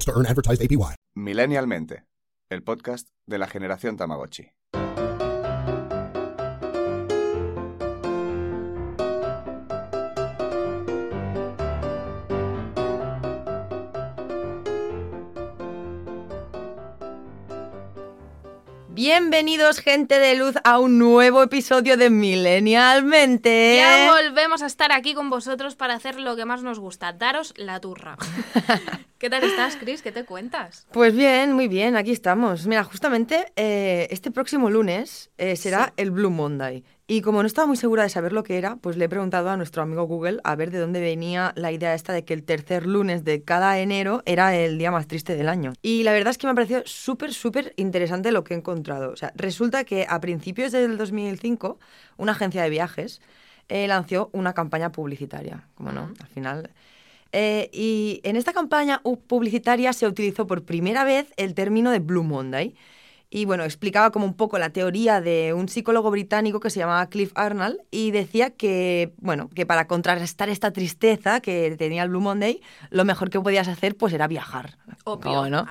to. Millennialmente, el podcast de la generación Tamagotchi. Bienvenidos, gente de luz, a un nuevo episodio de Millennialmente. Ya volvemos a estar aquí con vosotros para hacer lo que más nos gusta, daros la turra. ¿Qué tal estás, Chris? ¿Qué te cuentas? Pues bien, muy bien, aquí estamos. Mira, justamente eh, este próximo lunes eh, será el Blue Monday. Y como no estaba muy segura de saber lo que era, pues le he preguntado a nuestro amigo Google a ver de dónde venía la idea esta de que el tercer lunes de cada enero era el día más triste del año. Y la verdad es que me ha parecido súper, súper interesante lo que he encontrado. O sea, resulta que a principios del 2005, una agencia de viajes eh, lanzó una campaña publicitaria. Como no, al final... Eh, y en esta campaña publicitaria se utilizó por primera vez el término de Blue Monday. Y bueno, explicaba como un poco la teoría de un psicólogo británico que se llamaba Cliff Arnold y decía que, bueno, que para contrarrestar esta tristeza que tenía el Blue Monday, lo mejor que podías hacer pues era viajar. Obvio. ¿no?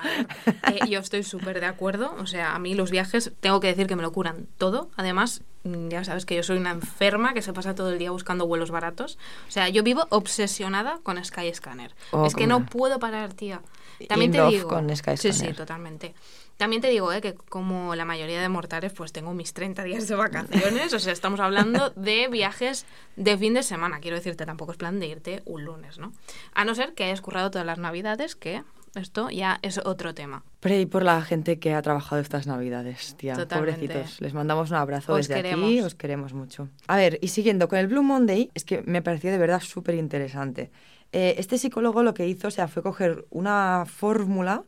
Eh, yo estoy súper de acuerdo. O sea, a mí los viajes tengo que decir que me lo curan todo. Además, mm, ya sabes que yo soy una enferma que se pasa todo el día buscando vuelos baratos. O sea, yo vivo obsesionada con Skyscanner. Oh, es que no no. puedo parar, tía. También In te digo. con sí, Skyscanner. sí, totalmente. También te digo eh, que como la mayoría de mortales, pues tengo mis 30 días de vacaciones. o sea, estamos hablando de viajes de fin de semana. Quiero decirte, tampoco es plan de irte un lunes, ¿no? A no ser que hayas currado todas las navidades, que esto ya es otro tema. Pray por la gente que ha trabajado estas navidades, tía. Totalmente. Pobrecitos. Les mandamos un abrazo Os desde aquí. queremos. Os queremos mucho. A ver, y siguiendo con el Blue Monday, es que me pareció de verdad súper interesante. Eh, este psicólogo lo que hizo, o sea, fue coger una fórmula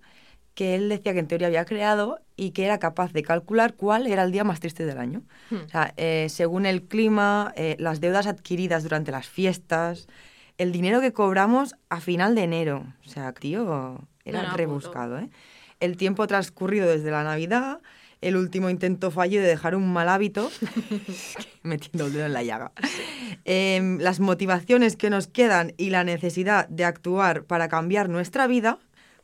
que él decía que en teoría había creado y que era capaz de calcular cuál era el día más triste del año. Hmm. O sea, eh, según el clima, eh, las deudas adquiridas durante las fiestas, el dinero que cobramos a final de enero. O sea, tío, era No, no, rebuscado, ¿eh? El tiempo transcurrido desde la Navidad, el último intento fallido de dejar un mal hábito, metiendo el dedo en la llaga. Em, las motivaciones que nos quedan y la necesidad de actuar para cambiar nuestra vida,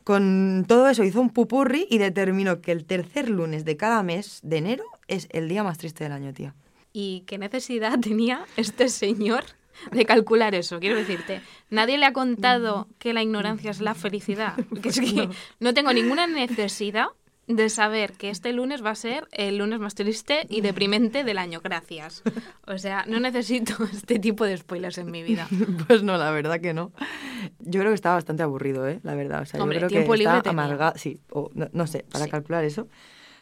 con todo eso hizo un pupurri y determinó que el tercer lunes de cada mes de enero es el día más triste del año, tío. ¿Y qué necesidad tenía este señor de calcular eso? Quiero decirte, nadie le ha contado que la ignorancia es la felicidad. Que es que no tengo ninguna necesidad de saber que este lunes va a ser el lunes más triste y deprimente del año. Gracias. O sea, no necesito este tipo de spoilers en mi vida. Pues no, la verdad que no. Yo creo que estaba bastante aburrido, ¿eh? La verdad. O sea, Hombre, yo creo tiempo que libre está amargado. Sí, o no, no sé, para Sí. calcular eso.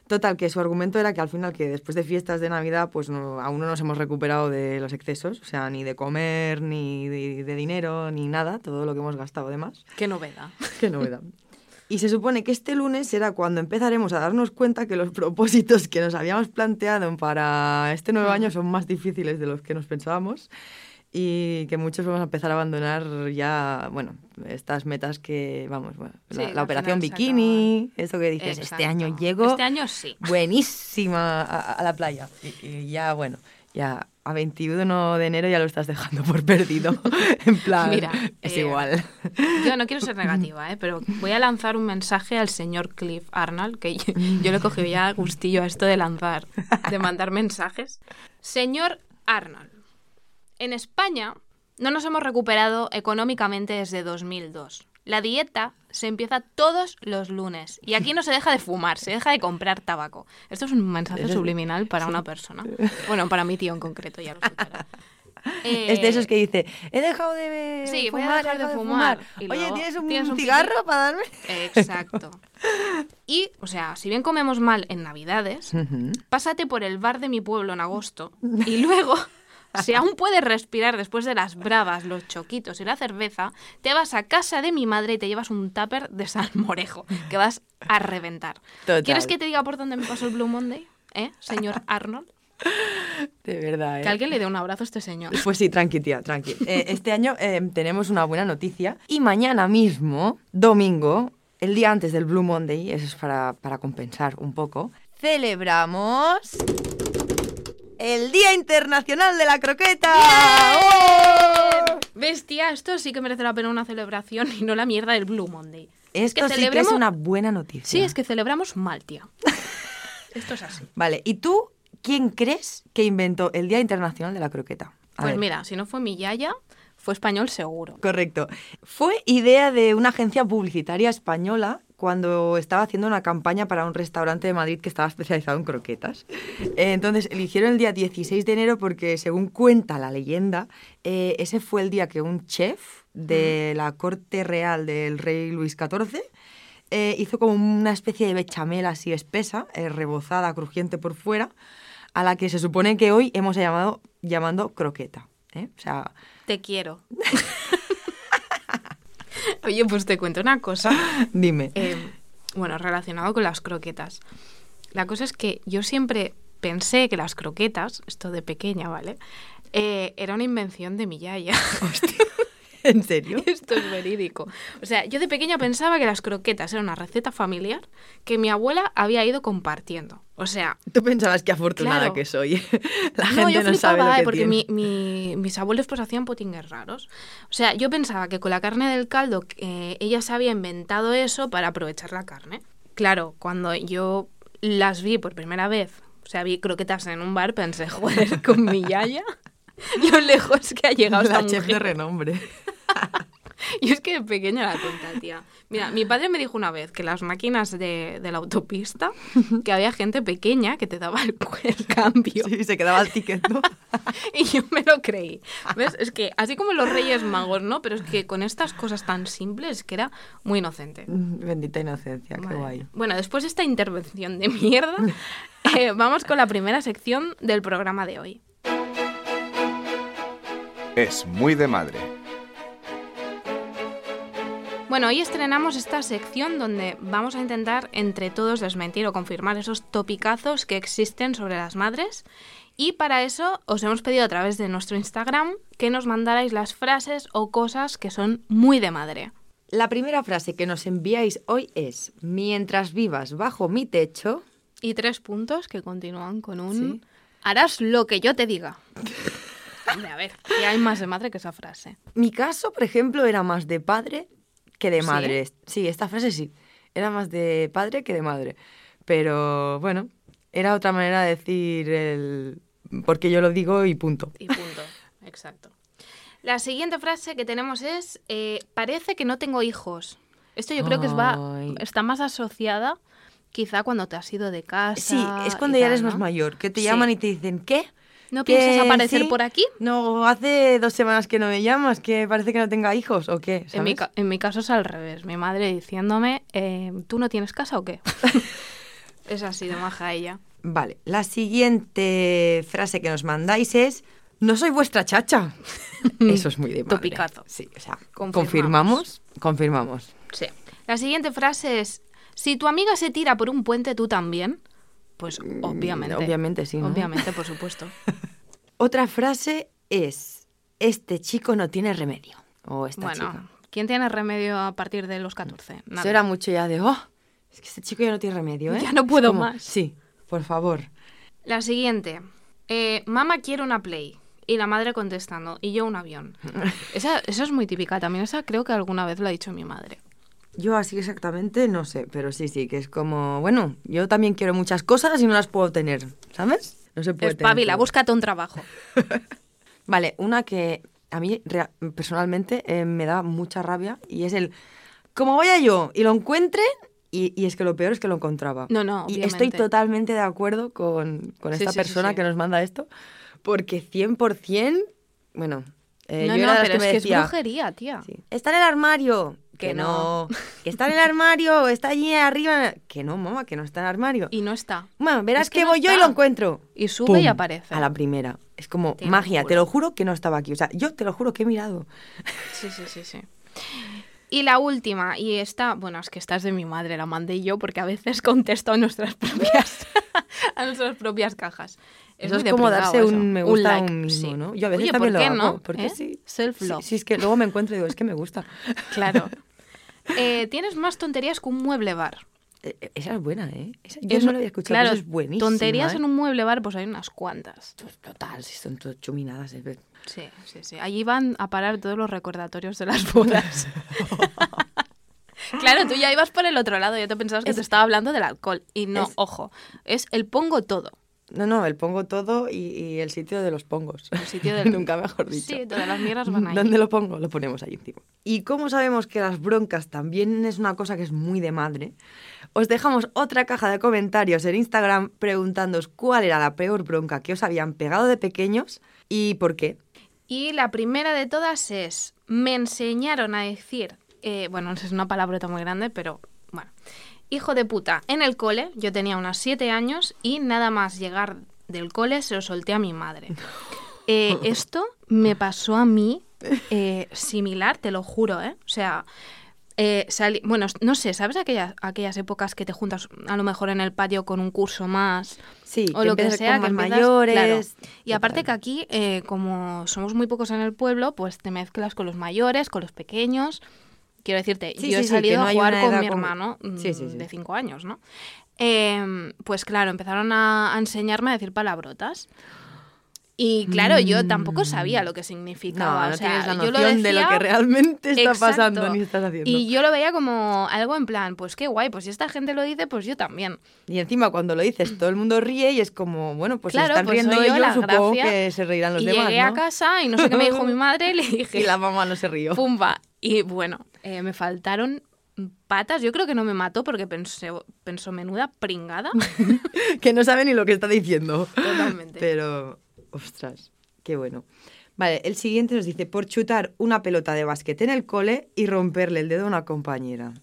Total, que su argumento era que al final, que después de fiestas de Navidad, pues no, aún no nos hemos recuperado de los excesos, o sea, ni de comer, ni de, de dinero, ni nada, todo lo que hemos gastado de más. Qué novedad. Qué novedad. Y se supone que este lunes será cuando empezaremos a darnos cuenta que los propósitos que nos habíamos planteado para este nuevo año son más difíciles de los que nos pensábamos y que muchos vamos a empezar a abandonar ya, bueno, estas metas que, vamos, bueno, Sí, la, operación bikini, eso que dices, este año llego Este año sí. buenísima a, a la playa. Y, y ya, bueno, ya a 21 de enero ya lo estás dejando por perdido. en plan, Mira, es eh, igual. Yo no quiero ser negativa, ¿eh? pero voy a lanzar un mensaje al señor Cliff Arnold, que yo, yo le he cogido ya gustillo a esto de lanzar, de mandar mensajes. Señor Arnold, en España no nos hemos recuperado económicamente desde 2002. La dieta se empieza todos los lunes y aquí no se deja de fumar, se deja de comprar tabaco. Esto es un mensaje subliminal para una persona. Bueno, para mi tío en concreto, ya lo. Es de Eh, esos que dice, he dejado de Sí, voy a fumar, he dejar de fumar. Oye, ¿tienes un, ¿tienes un cigarro para darme? Exacto. Y, o sea, si bien comemos mal en Navidades, pásate por el bar de mi pueblo en agosto y luego Si aún puedes respirar después de las bravas, los choquitos y la cerveza, te vas a casa de mi madre y te llevas un tupper de salmorejo, que vas a reventar. Total. ¿Quieres que te diga por dónde me pasó el Blue Monday? ¿Eh, señor Arnold? De verdad, ¿eh? Que alguien le dé un abrazo a este señor. Pues sí, tranqui, tía, tranqui. Eh, este año eh, tenemos una buena noticia y mañana mismo, domingo, el día antes del Blue Monday, eso es para, para compensar un poco, celebramos el Día Internacional de la Croqueta. ¡Oh! Bestia, esto sí que merece la pena una celebración y no la mierda del Blue Monday. Esto que sí que es una buena noticia. Sí, es que celebramos mal, tía. Esto es así. Vale, ¿y tú quién crees que inventó el Día Internacional de la Croqueta? A Pues ver. mira, si no fue mi yaya, fue español seguro. Correcto. Fue idea de una agencia publicitaria española cuando estaba haciendo una campaña para un restaurante de Madrid que estaba especializado en croquetas. Eh, Entonces eligieron el día 16 de enero porque, según cuenta la leyenda, eh, ese fue el día que un chef de la corte real del rey Luis XIV eh, hizo como una especie de bechamel así espesa, eh, rebozada, crujiente por fuera, a la que se supone que hoy hemos llamado llamando croqueta. ¿eh? O sea, Te quiero. Oye, pues te cuento una cosa. dime. eh, bueno, relacionado con las croquetas. La cosa es que yo siempre pensé que las croquetas, esto de pequeña, ¿vale? Eh, era una invención de mi yaya. ¿En serio? Esto es verídico. O sea, yo de pequeña pensaba que las croquetas era una receta familiar que mi abuela había ido compartiendo. O sea, Tú pensabas que afortunada Claro. que soy. La no, gente yo no sabe lo que eh, porque tiene. mi- mi- mis abuelos pues hacían potingues raros. O sea, yo pensaba que con la carne del caldo eh, ella se había inventado eso para aprovechar la carne. Claro, cuando yo las vi por primera vez, o sea, vi croquetas en un bar, pensé, joder, con mi yaya, lo lejos que ha llegado esta la chef de mujer. renombre. Y es que de pequeña la tonta, tía. Mira, mi padre me dijo una vez que las máquinas de, de la autopista, que había gente pequeña que te daba el, el cambio. Sí, se quedaba el ticket, ¿no? Y yo me lo creí. ¿Ves? Es que así como los Reyes Magos, ¿no? Pero es que con estas cosas tan simples que era muy inocente. Mm, Bendita inocencia, qué guay. Bueno, después de esta intervención de mierda, eh, vamos con la primera sección del programa de hoy. Es muy de madre. Bueno, hoy estrenamos esta sección donde vamos a intentar entre todos desmentir o confirmar esos topicazos que existen sobre las madres. Y para eso os hemos pedido a través de nuestro Instagram que nos mandarais las frases o cosas que son muy de madre. La primera frase que nos enviáis hoy es: Mientras vivas bajo mi techo. Y tres puntos que continúan con un Sí. harás lo que yo te diga. A ver, que hay más de madre que esa frase. Mi caso, por ejemplo, era más de padre que de madre. Sí, esta frase sí. Era más de padre que de madre. Pero bueno, era otra manera de decir el. Porque yo lo digo y punto. Y punto. Exacto. La siguiente frase que tenemos es eh, parece que no tengo hijos. Esto yo creo que es va, está más asociada quizá cuando te has ido de casa. Sí, es cuando ya tal, eres ¿no? más mayor, que te Sí. llaman y te dicen, ¿qué? ¿No ¿Que piensas aparecer sí? por aquí? No, hace dos semanas que no me llamas, que parece que no tenga hijos, ¿o qué? En mi, caso es al revés. Mi madre diciéndome, eh, ¿tú no tienes casa o qué? es así de maja ella. Vale, la siguiente frase que nos mandáis es, no soy vuestra chacha. Eso es muy de madre. Topicazo. Sí, o sea, Confirmamos. confirmamos, confirmamos. Sí. La siguiente frase es, si tu amiga se tira por un puente, ¿tú también? Pues obviamente. Mm, obviamente sí, ¿no? Obviamente, por supuesto. Otra frase es, este chico no tiene remedio. O esta bueno, chica. ¿quién tiene remedio a partir de los 14? Eso Nadie. era mucho ya de, oh, es que este chico ya no tiene remedio, ¿eh? Ya no puedo como, más. Sí, por favor. La siguiente. Eh, mamá quiere una Play. Y la madre contestando, y yo un avión. Esa, esa es muy típica también. Esa creo que alguna vez lo ha dicho mi madre. Yo así exactamente no sé, pero sí, sí, que es como, bueno, yo también quiero muchas cosas y no las puedo tener, ¿sabes? No se puede tener Espabila, todo. búscate un trabajo. Vale, una que a mí personalmente eh, me da mucha rabia y es el, como vaya yo y lo encuentre, y, y es que lo peor es que lo encontraba. No, no, Y estoy obviamente. totalmente de acuerdo con, con esta sí, sí, persona sí. que nos manda esto, porque 100%, bueno, eh, no, yo no, era pero que es me que decía, es brujería, tía. Está en el armario. Que, Que no. Que está en el armario está allí arriba. Que no, mamá, que no está en el armario. Y no está. Mamá, verás Es que que, no voy yo y lo encuentro. Y sube y aparece. A la primera. Es como Te lo magia, te lo juro que no estaba aquí. O sea, yo te lo juro que he mirado. Sí, sí, sí, sí. Y la última, y esta, bueno, es que esta es de mi madre, la mandé yo porque a veces contesto a nuestras propias, a nuestras propias cajas. Es Eso es como darse eso. un me gusta a like, un mismo, sí. ¿no? Yo a veces Oye, también ¿por lo qué hago. no? Porque ¿Eh? sí. Self-love. Sí, sí, es que luego me encuentro y digo, es que me gusta. Claro. Eh, Tienes más tonterías que un mueble bar. Eh, eh, Esa es buena, ¿eh? Esa- yo Eso- no la había escuchado, Claro, eso es buenísima. tonterías ¿eh? en un mueble bar, pues hay unas cuantas. Total, si son todas chuminadas. es ver- Sí, sí, sí. Allí van a parar todos los recordatorios de las bodas. claro, tú ya ibas por el otro lado. Yo te pensabas que te estaba hablando del alcohol. Y no, Es- ojo, es el pongo todo. No, no, el pongo todo y, y el sitio de los pongos. El sitio del- Nunca mejor dicho. Sí, todas las mierdas van ahí. ¿Dónde lo pongo? Lo ponemos ahí encima. Y como sabemos que las broncas también es una cosa que es muy de madre, os dejamos otra caja de comentarios en Instagram preguntándoos cuál era la peor bronca que os habían pegado de pequeños y por qué. Y la primera de todas es, me enseñaron a decir, eh, bueno, es una palabrota muy grande, pero bueno, hijo de puta, en el cole, yo tenía unos siete años y nada más llegar del cole se lo solté a mi madre. Eh, esto me pasó a mí eh, similar, te lo juro, ¿eh? O sea, eh, salí- bueno, no sé, ¿sabes aquellas, aquellas épocas que te juntas a lo mejor en el patio con un curso más? Sí, o lo que sea, con que más empiezas- mayores. claro. Y aparte que aquí, eh, como somos muy pocos en el pueblo, pues te mezclas con los mayores, con los pequeños. Quiero decirte, Sí, yo he sí, salido no a jugar con mi hermano mm, de cinco años, ¿no? Em, pues claro, empezaron a, a enseñarme a decir palabrotas. Y claro, yo tampoco sabía lo que No, significaba. no o sea, la yo lo noción de lo decía- que realmente está Exacto. pasando ni estás haciendo. Y yo lo veía como algo en plan, pues qué guay, pues si esta gente lo dice, pues yo también. Y encima cuando lo dices todo el mundo ríe y es como, bueno, pues Claro, se están pues riendo yo ellos, la supongo gracia. que se reirán los y demás, llegué a ¿no? casa y no sé qué me dijo mi madre le dije, Y la mamá no se rió. pumba. Y bueno, eh, me faltaron patas. Yo creo que no me mató porque pensó, pensó menuda pringada. que no sabe ni lo que está diciendo. Totalmente. Pero, ostras, qué bueno. Vale, el siguiente nos dice, por chutar una pelota de básquet en el cole y romperle el dedo a una compañera.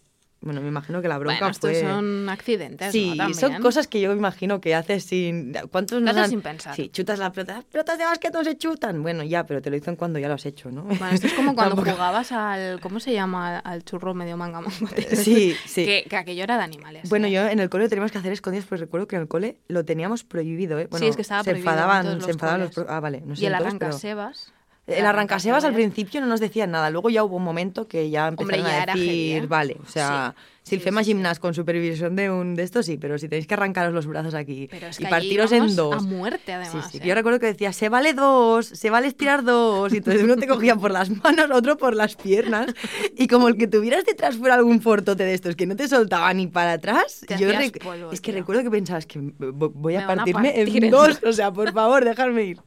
Bueno, me imagino que la bronca bueno, estos fue... son accidentes, Sí, ¿no? son cosas que yo me imagino que haces sin... ¿Cuántos haces han- sin pensar. Sí, chutas la pelota. Las pelotas de básquet no se chutan. Bueno, ya, pero te lo dicen cuando ya lo has hecho, ¿no? Bueno, esto es como cuando jugabas al. ¿Cómo se llama? Al churro medio manga mangote. Sí, sí. Que, que aquello era de animales. Bueno, ¿eh? yo en el cole lo teníamos que hacer escondidas, pues recuerdo que en el cole lo teníamos prohibido, ¿eh? Bueno, sí, es que estaba se prohibido en enfadaban, se enfadaban los Ah, vale, no sé Y el en todos, pero- arrancasebas. El arrancasebas al principio no nos decían nada, luego ya hubo un momento que ya Hombre, empezaron ya a decir, ¿eh? vale, o sea, Sí, si el sí, FEMA sí, sí. Gimnas con supervisión de un de estos sí, pero si tenéis que arrancaros los brazos aquí Pero es y que allí partiros en dos. A muerte, Sí, además. sí, que ¿eh? Yo recuerdo que decía, se vale dos, se vale estirar dos, y entonces uno te cogía por las manos, otro por las piernas, y como el que tuvieras detrás fuera algún fortote de estos que no te soltaba ni para atrás, Te yo hacías rec- polvo, es que tío. recuerdo que pensabas que vo- voy a Me van a partirme partir en en dos, dos. o sea, por favor, dejarme ir.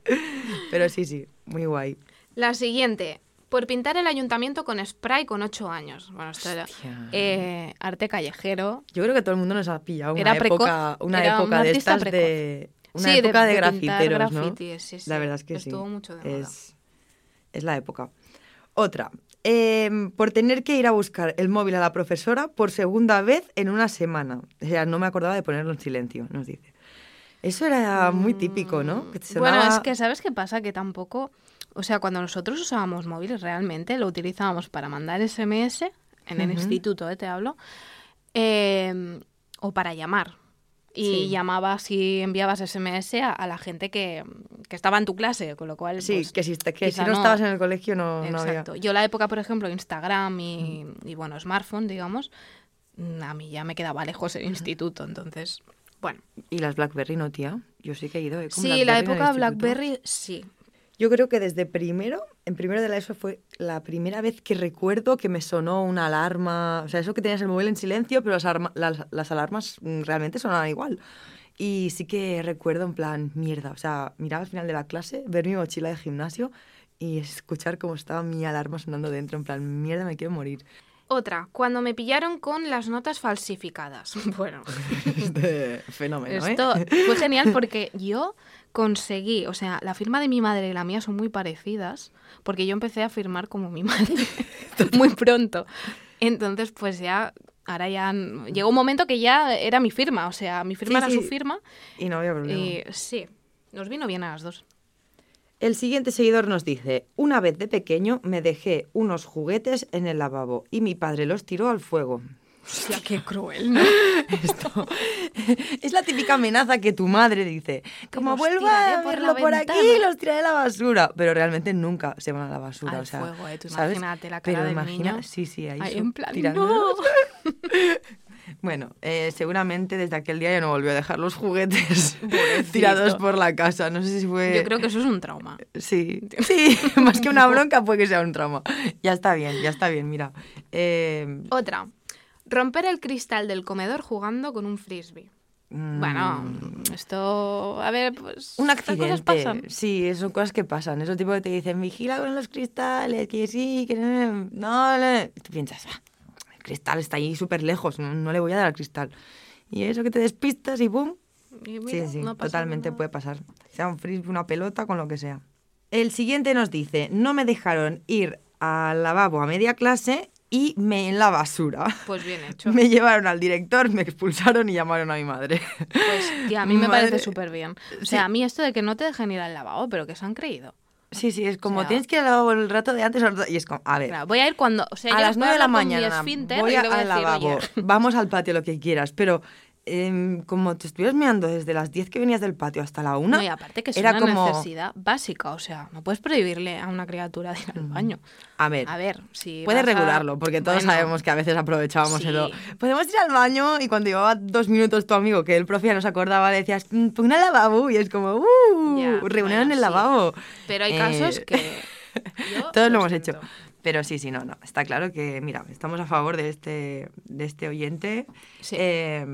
Pero sí, sí, muy guay. La siguiente. Por pintar el ayuntamiento con spray con 8 años. Bueno, esto era eh, arte callejero. Yo creo que todo el mundo nos ha pillado una Era precoz, época, una era un época de artista estas de una Sí, de- época de, de grafiteros, ¿no? grafitis, sí, sí. La verdad es que Estuvo sí. mucho de es, es la época. Otra, em, por tener que ir a buscar el móvil a la profesora por segunda vez en una semana. O sea, no me acordaba de ponerlo en silencio, nos dice. Eso era muy típico, ¿no? Que Bueno, es que ¿sabes qué pasa? Que tampoco... O sea, cuando nosotros usábamos móviles realmente lo utilizábamos para mandar SMS, en el instituto, ¿eh? te hablo, eh, o para llamar. Y Sí. llamabas y enviabas SMS a, a la gente que, que estaba en tu clase, con lo cual... Sí, pues, que si, que si no, estabas en el colegio no, no había... Exacto. Yo la época, por ejemplo, Instagram y, y, bueno, smartphone, digamos, mm, a mí ya me quedaba lejos el instituto, entonces, bueno. Y las BlackBerry no, tía. Yo sí que he ido. eh, con Sí, BlackBerry la época. BlackBerry, sí. Yo creo que desde primero, en primero de la ESO fue la primera vez que recuerdo que me sonó una alarma. O sea, eso que tenías el móvil en silencio, pero las, arma- las, las alarmas mm, realmente sonaban igual. Y sí que recuerdo en plan, mierda. O sea, mirar al final de la clase, ver mi mochila de gimnasio y escuchar cómo estaba mi alarma sonando dentro. En plan, mierda, me quiero morir. Otra, cuando me pillaron con las notas falsificadas. Bueno, Este fenómeno, ¿eh? esto fue genial porque yo conseguí, o sea, la firma de mi madre y la mía son muy parecidas, porque yo empecé a firmar como mi madre muy pronto. Entonces, pues ya, ahora ya, llegó un momento que ya era mi firma, o sea, mi firma Sí, era sí. su firma. Y no había problema. Y sí, nos vino bien a las dos. El siguiente seguidor nos dice, una vez de pequeño me dejé unos juguetes en el lavabo y mi padre los tiró al fuego. Hostia, qué cruel, ¿no? Esto es la típica amenaza que tu madre dice, como vuelva a por verlo la por aquí, ventana". los tiraré a la basura. Pero realmente nunca se van a la basura. Al o sea, fuego, eh, tú ¿sabes? imagínate la Pero cara del imagina- niño. Sí, sí, ahí, Ahí en plan. Bueno, eh, seguramente desde aquel día ya no volvió a dejar los juguetes tirados por la casa. No sé si fue... Yo creo que eso es un trauma. Sí, sí, más que una bronca puede que sea un trauma. Ya está bien, ya está bien, mira. Eh, Otra, romper el cristal del comedor jugando con un frisbee. mm, Bueno, esto, a ver, pues... Un estas cosas accidente. pasan. Sí, son cosas que pasan. Eso tipo que te dicen, vigila con los cristales, que sí, que no. no, no". Y Tú piensas, "Ah, el cristal está ahí súper lejos, no, no le voy a dar al cristal. Y eso que te despistas y ¡pum! Y mira, sí, sí, no pasa totalmente nada. puede pasar. Sea un frisbee, una pelota, con lo que sea. El siguiente nos dice, no me dejaron ir al lavabo a media clase y me en la basura. Pues bien hecho. Me llevaron al director, me expulsaron y llamaron a mi madre. Pues, tía, a mí me Madre- parece súper bien. O sea, a mí esto de que no te dejen ir al lavabo, pero que se han creído. Sí, sí, es como O sea- tienes que ir al lavabo el rato de antes y es como, a ver, Claro, voy a ir cuando... O sea, a las voy 9 de la mañana voy a- voy a al lavabo, vamos al patio, lo que quieras, pero em, como te estuvieras meando desde las 10 que venías del patio hasta la 1, No, y aparte que es era una como, necesidad básica, o sea, no puedes prohibirle a una criatura de ir al baño. a ver, A ver, si Puedes vas a- regularlo, porque todos Bueno, sabemos que a veces aprovechábamos sí. el... lo- Podemos ir al baño y cuando llevaba dos minutos tu amigo, que el profe ya no se acordaba, le decías, "Mm, pon al lavabo y es como, ¡uh! Ya, reunión bueno, en el sí. lavabo. Pero hay Eh, casos que... yo Todos lo hemos hecho. Pero sí, sí, no, no. Está claro que, mira, estamos a favor de este, de este oyente. Sí. Eh,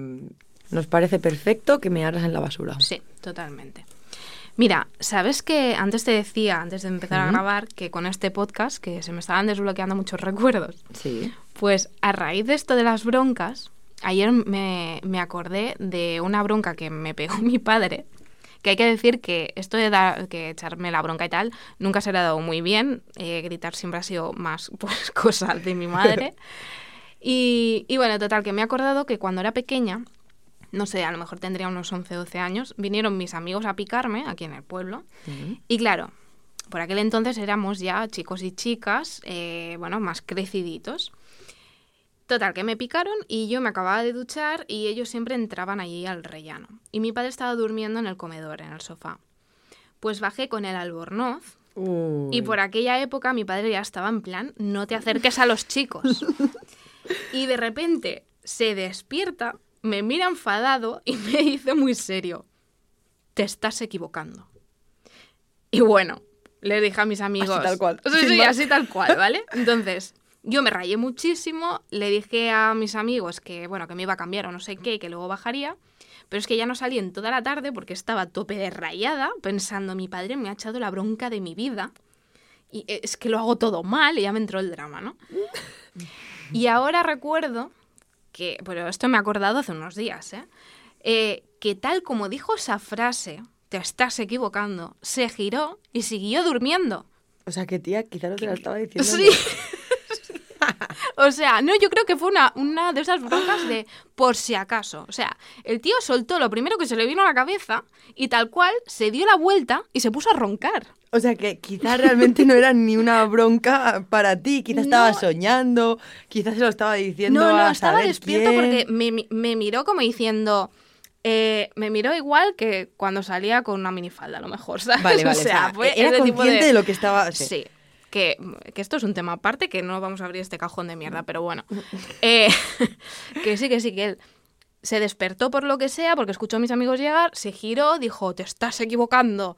nos parece perfecto que me hagas en la basura. Sí, totalmente. Mira, ¿sabes que antes te decía, antes de empezar a grabar, que con este podcast, que se me estaban desbloqueando muchos recuerdos? Sí. Pues a raíz de esto de las broncas, ayer me, me acordé de una bronca que me pegó mi padre, que hay que decir que esto de dar, que echarme la bronca y tal, nunca se le ha dado muy bien. Eh, gritar siempre ha sido más pues, cosa de mi madre. Y, y bueno, total, que me he acordado que cuando era pequeña, no sé, a lo mejor tendría unos 11, 12 años, vinieron mis amigos a picarme aquí en el pueblo. Y claro, por aquel entonces éramos ya chicos y chicas, eh, bueno, más creciditos. Total, que me picaron y yo me acababa de duchar y ellos siempre entraban allí al rellano. Y mi padre estaba durmiendo en el comedor, en el sofá. Pues bajé con el albornoz y por aquella época mi padre ya estaba en plan, no te acerques a los chicos. y de repente se despierta, me mira enfadado y me dice muy serio, te estás equivocando. Y bueno, le dije a mis amigos... tal cual, Sí, sí, así tal cual, ¿vale? Entonces, yo me rayé muchísimo, le dije a mis amigos que, bueno, que me iba a cambiar o no sé qué, que luego bajaría, pero es que ya no salí en toda la tarde porque estaba a tope de rayada, pensando, mi padre me ha echado la bronca de mi vida, y es que lo hago todo mal, y ya me entró el drama, ¿no? Y ahora recuerdo que, pero esto me he acordado hace unos días, ¿eh? Eh, que tal como dijo esa frase, te estás equivocando, se giró y siguió durmiendo. O sea, que tía, quizá no te la estaba diciendo. Sí. O sea, no, yo creo que fue una, una de esas broncas de por si acaso. O sea, el tío soltó lo primero que se le vino a la cabeza y tal cual se dio la vuelta y se puso a roncar. O sea, que quizás realmente no era ni una bronca para ti. Quizás estaba soñando, quizás se lo estaba diciendo No, no, a estaba saber despierto quién. porque me, mi- me miró como diciendo... eh, me miró igual que cuando salía con una minifalda, a lo mejor, ¿sabes? Vale, vale. O sea, fue era tipo consciente de... lo que estaba... sí. Sí. Que, que esto es un tema aparte, que no vamos a abrir este cajón de mierda, pero bueno. Eh, que sí, que sí, que él se despertó por lo que sea, porque escuchó a mis amigos llegar, se giró, dijo, te estás equivocando.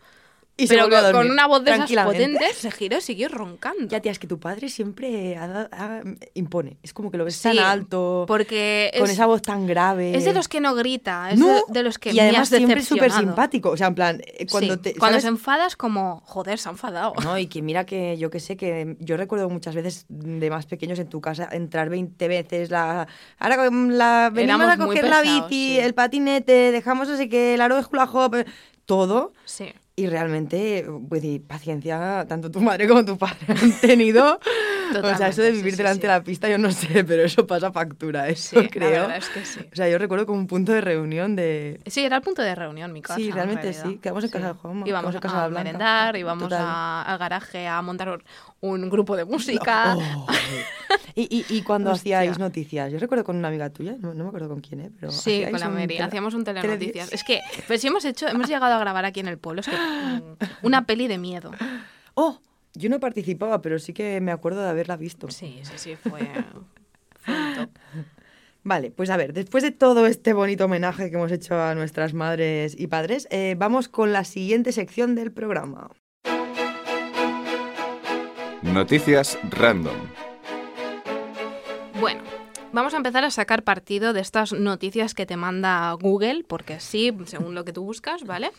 Y pero con, una voz de esas potentes, se giró y siguió roncando. Ya, tía, es que tu padre siempre ha ha- impone. Es como que lo ves Sí, tan alto, porque con es- esa voz tan grave. Es de los que no grita, es No, de, de los que y me además has siempre es súper simpático. O sea, en plan, eh, cuando Sí, te. cuando se enfada es como, joder, se ha enfadado. No, y que mira que yo que sé, que yo recuerdo muchas veces de más pequeños en tu casa entrar 20 veces, la ahora con la, venimos Éramos a coger la bici, sí. el patinete, dejamos sé qué, el aro de hula hop, eh, todo. Sí. Y realmente, pues, y paciencia, tanto tu madre como tu padre han tenido. o sea, eso de Totalmente, vivir sí, delante sí. de la pista, yo no sé, pero eso pasa factura, eso Sí, creo. la verdad es que sí. O sea, yo recuerdo como un punto de reunión de. Sí, era el punto de reunión mi casa. Sí, en realmente sí. Quedamos en casa de Juanma, Íbamos en casa de a Blanca. merendar, íbamos a- al garaje a montar un grupo de música. Oh. y, y, y cuando Hostia. hacíais noticias, yo recuerdo con una amiga tuya, no, no me acuerdo con quién, ¿eh? Pero Sí, con la Mary. tele- Hacíamos un telenoticias. Es que, pues sí hemos hecho, hemos llegado a grabar aquí en el pueblo. Es que una peli de miedo. Oh, yo no participaba, pero sí que me acuerdo de haberla visto. Sí, sí, sí, fue, fue un top. Vale, pues a ver, después de todo este bonito homenaje que hemos hecho a nuestras madres y padres, eh, vamos con la siguiente sección del programa. Noticias random. Bueno, vamos a empezar a sacar partido de estas noticias que te manda Google, porque sí, según lo que tú buscas, ¿vale?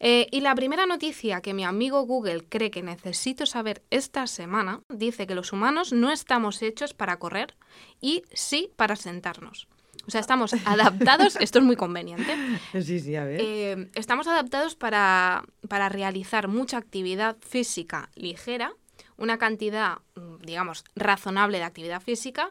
Eh, y la primera noticia que mi amigo Google cree que necesito saber esta semana dice que los humanos no estamos hechos para correr y sí para sentarnos. O sea, estamos adaptados, esto es muy conveniente, Sí, sí, a ver. eh, estamos adaptados para, para realizar mucha actividad física ligera, una cantidad, mm, digamos, razonable de actividad física,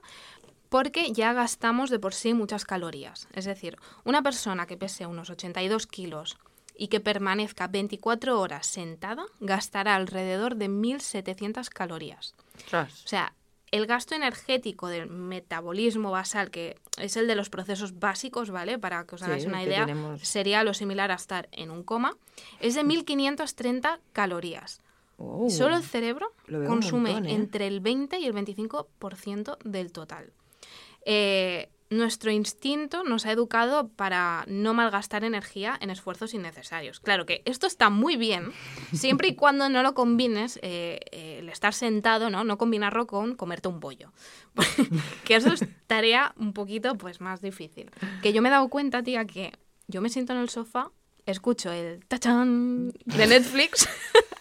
porque ya gastamos de por sí muchas calorías. Es decir, una persona que pese unos 82 kilos y que permanezca 24 horas sentada gastará alrededor de 1.700 calorías. O sea, el gasto energético del metabolismo basal, que es el de los procesos básicos, ¿vale? Para que os Sí, hagáis una idea, tenemos. sería lo similar a estar en un coma, es de 1530 calorías. Oh, Solo el cerebro consume montón, ¿eh? entre el 20 y el 25% del total. Eh, nuestro instinto nos ha educado para no malgastar energía en esfuerzos innecesarios. Claro que esto está muy bien, siempre y cuando no lo combines, eh, eh, el estar sentado, ¿no? No combinarlo con comerte un pollo. que eso es tarea un poquito pues, más difícil. Que yo me he dado cuenta, tía, que yo me siento en el sofá, escucho el tachán de Netflix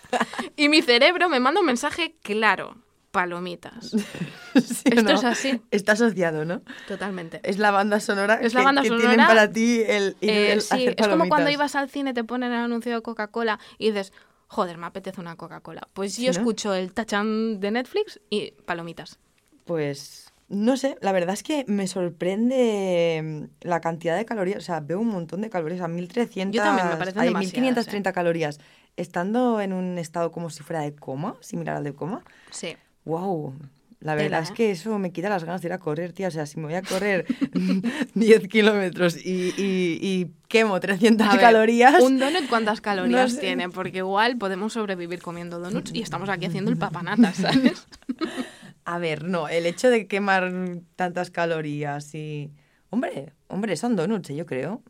y mi cerebro me manda un mensaje claro. Palomitas. ¿Sí o Esto no? es así. Está asociado, ¿no? Totalmente. Es la banda sonora Es la que- banda que sonora, tienen para ti el, ir Eh, el sí, hacer es como cuando ibas al cine te ponen el anuncio de Coca-Cola y dices, joder, me apetece una Coca-Cola. Pues yo ¿no? escucho el tachán de Netflix y palomitas. Pues no sé, la verdad es que me sorprende mm, la cantidad de calorías. O sea, veo un montón de calorías, a 1300. Yo también, me parecen hay demasiadas, 1530 calorías. Estando en un estado como si fuera de coma, similar al de coma. Sí. ¡Wow! La verdad es que eso me quita las ganas de ir a correr, tía. O sea, si me voy a correr 10 kilómetros y, y- y quemo 300 A ver, calorías. ¿Un donut cuántas calorías sé. tiene? Porque igual podemos sobrevivir comiendo donuts y estamos aquí haciendo el papanatas, ¿sabes? A ver, no, el hecho de quemar tantas calorías y... Hombre, hombre, son donuts, ¿eh? yo creo.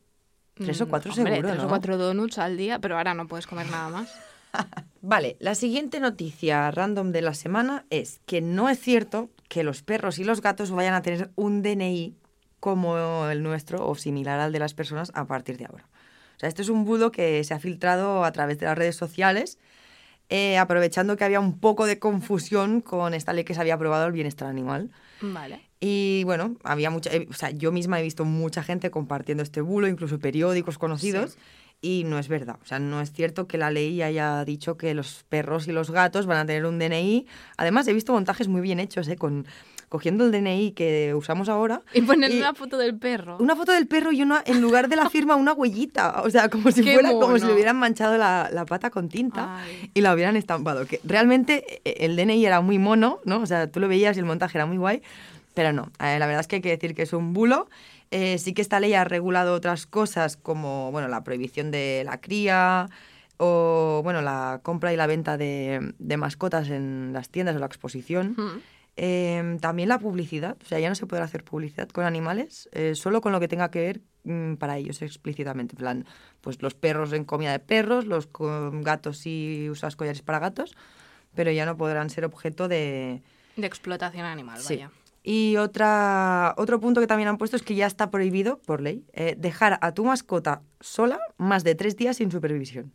Tres o Mm, cuatro hombre, seguro, tres ¿no? o cuatro donuts al día, pero ahora no puedes comer nada más. Vale, la siguiente noticia random de la semana es que no es cierto que los perros y los gatos vayan a tener un DNI como el nuestro o similar al de las personas a partir de ahora. O sea, esto es un bulo que se ha filtrado a través de las redes sociales, eh, aprovechando que había un poco de confusión con esta ley que se había aprobado el bienestar animal. Vale. Y bueno, había mucha, eh, o sea, yo misma he visto mucha gente compartiendo este bulo, incluso periódicos conocidos, y no es verdad. O sea, no es cierto que la ley haya dicho que los perros y los gatos van a tener un DNI. Además, he visto montajes muy bien hechos, ¿eh? Con, cogiendo el DNI que usamos ahora. Y poner y una foto del perro. Una foto del perro y una, en lugar de la firma, una huellita. O sea, como si ¡Qué fuera como si le hubieran manchado la, la pata con tinta Ay. y la hubieran estampado. Que realmente eh, el DNI era muy mono, ¿no? O sea, tú lo veías y el montaje era muy guay, pero no. Eh, la verdad es que hay que decir que es un bulo. Eh, sí que esta ley ha regulado otras cosas como, bueno, la prohibición de la cría o, bueno, la compra y la venta de, de mascotas en las tiendas o la exposición. Mm. Eh, también la publicidad, o sea, ya no se puede hacer publicidad con animales, eh, solo con lo que tenga que ver mm, para ellos explícitamente. En plan, pues los perros en comida de perros, los gatos si usas collares para gatos, pero ya no podrán ser objeto de... De explotación animal, Sí. vaya. Y otra, otro punto que también han puesto es que ya está prohibido, por ley, eh, dejar a tu mascota sola más de tres días sin supervisión.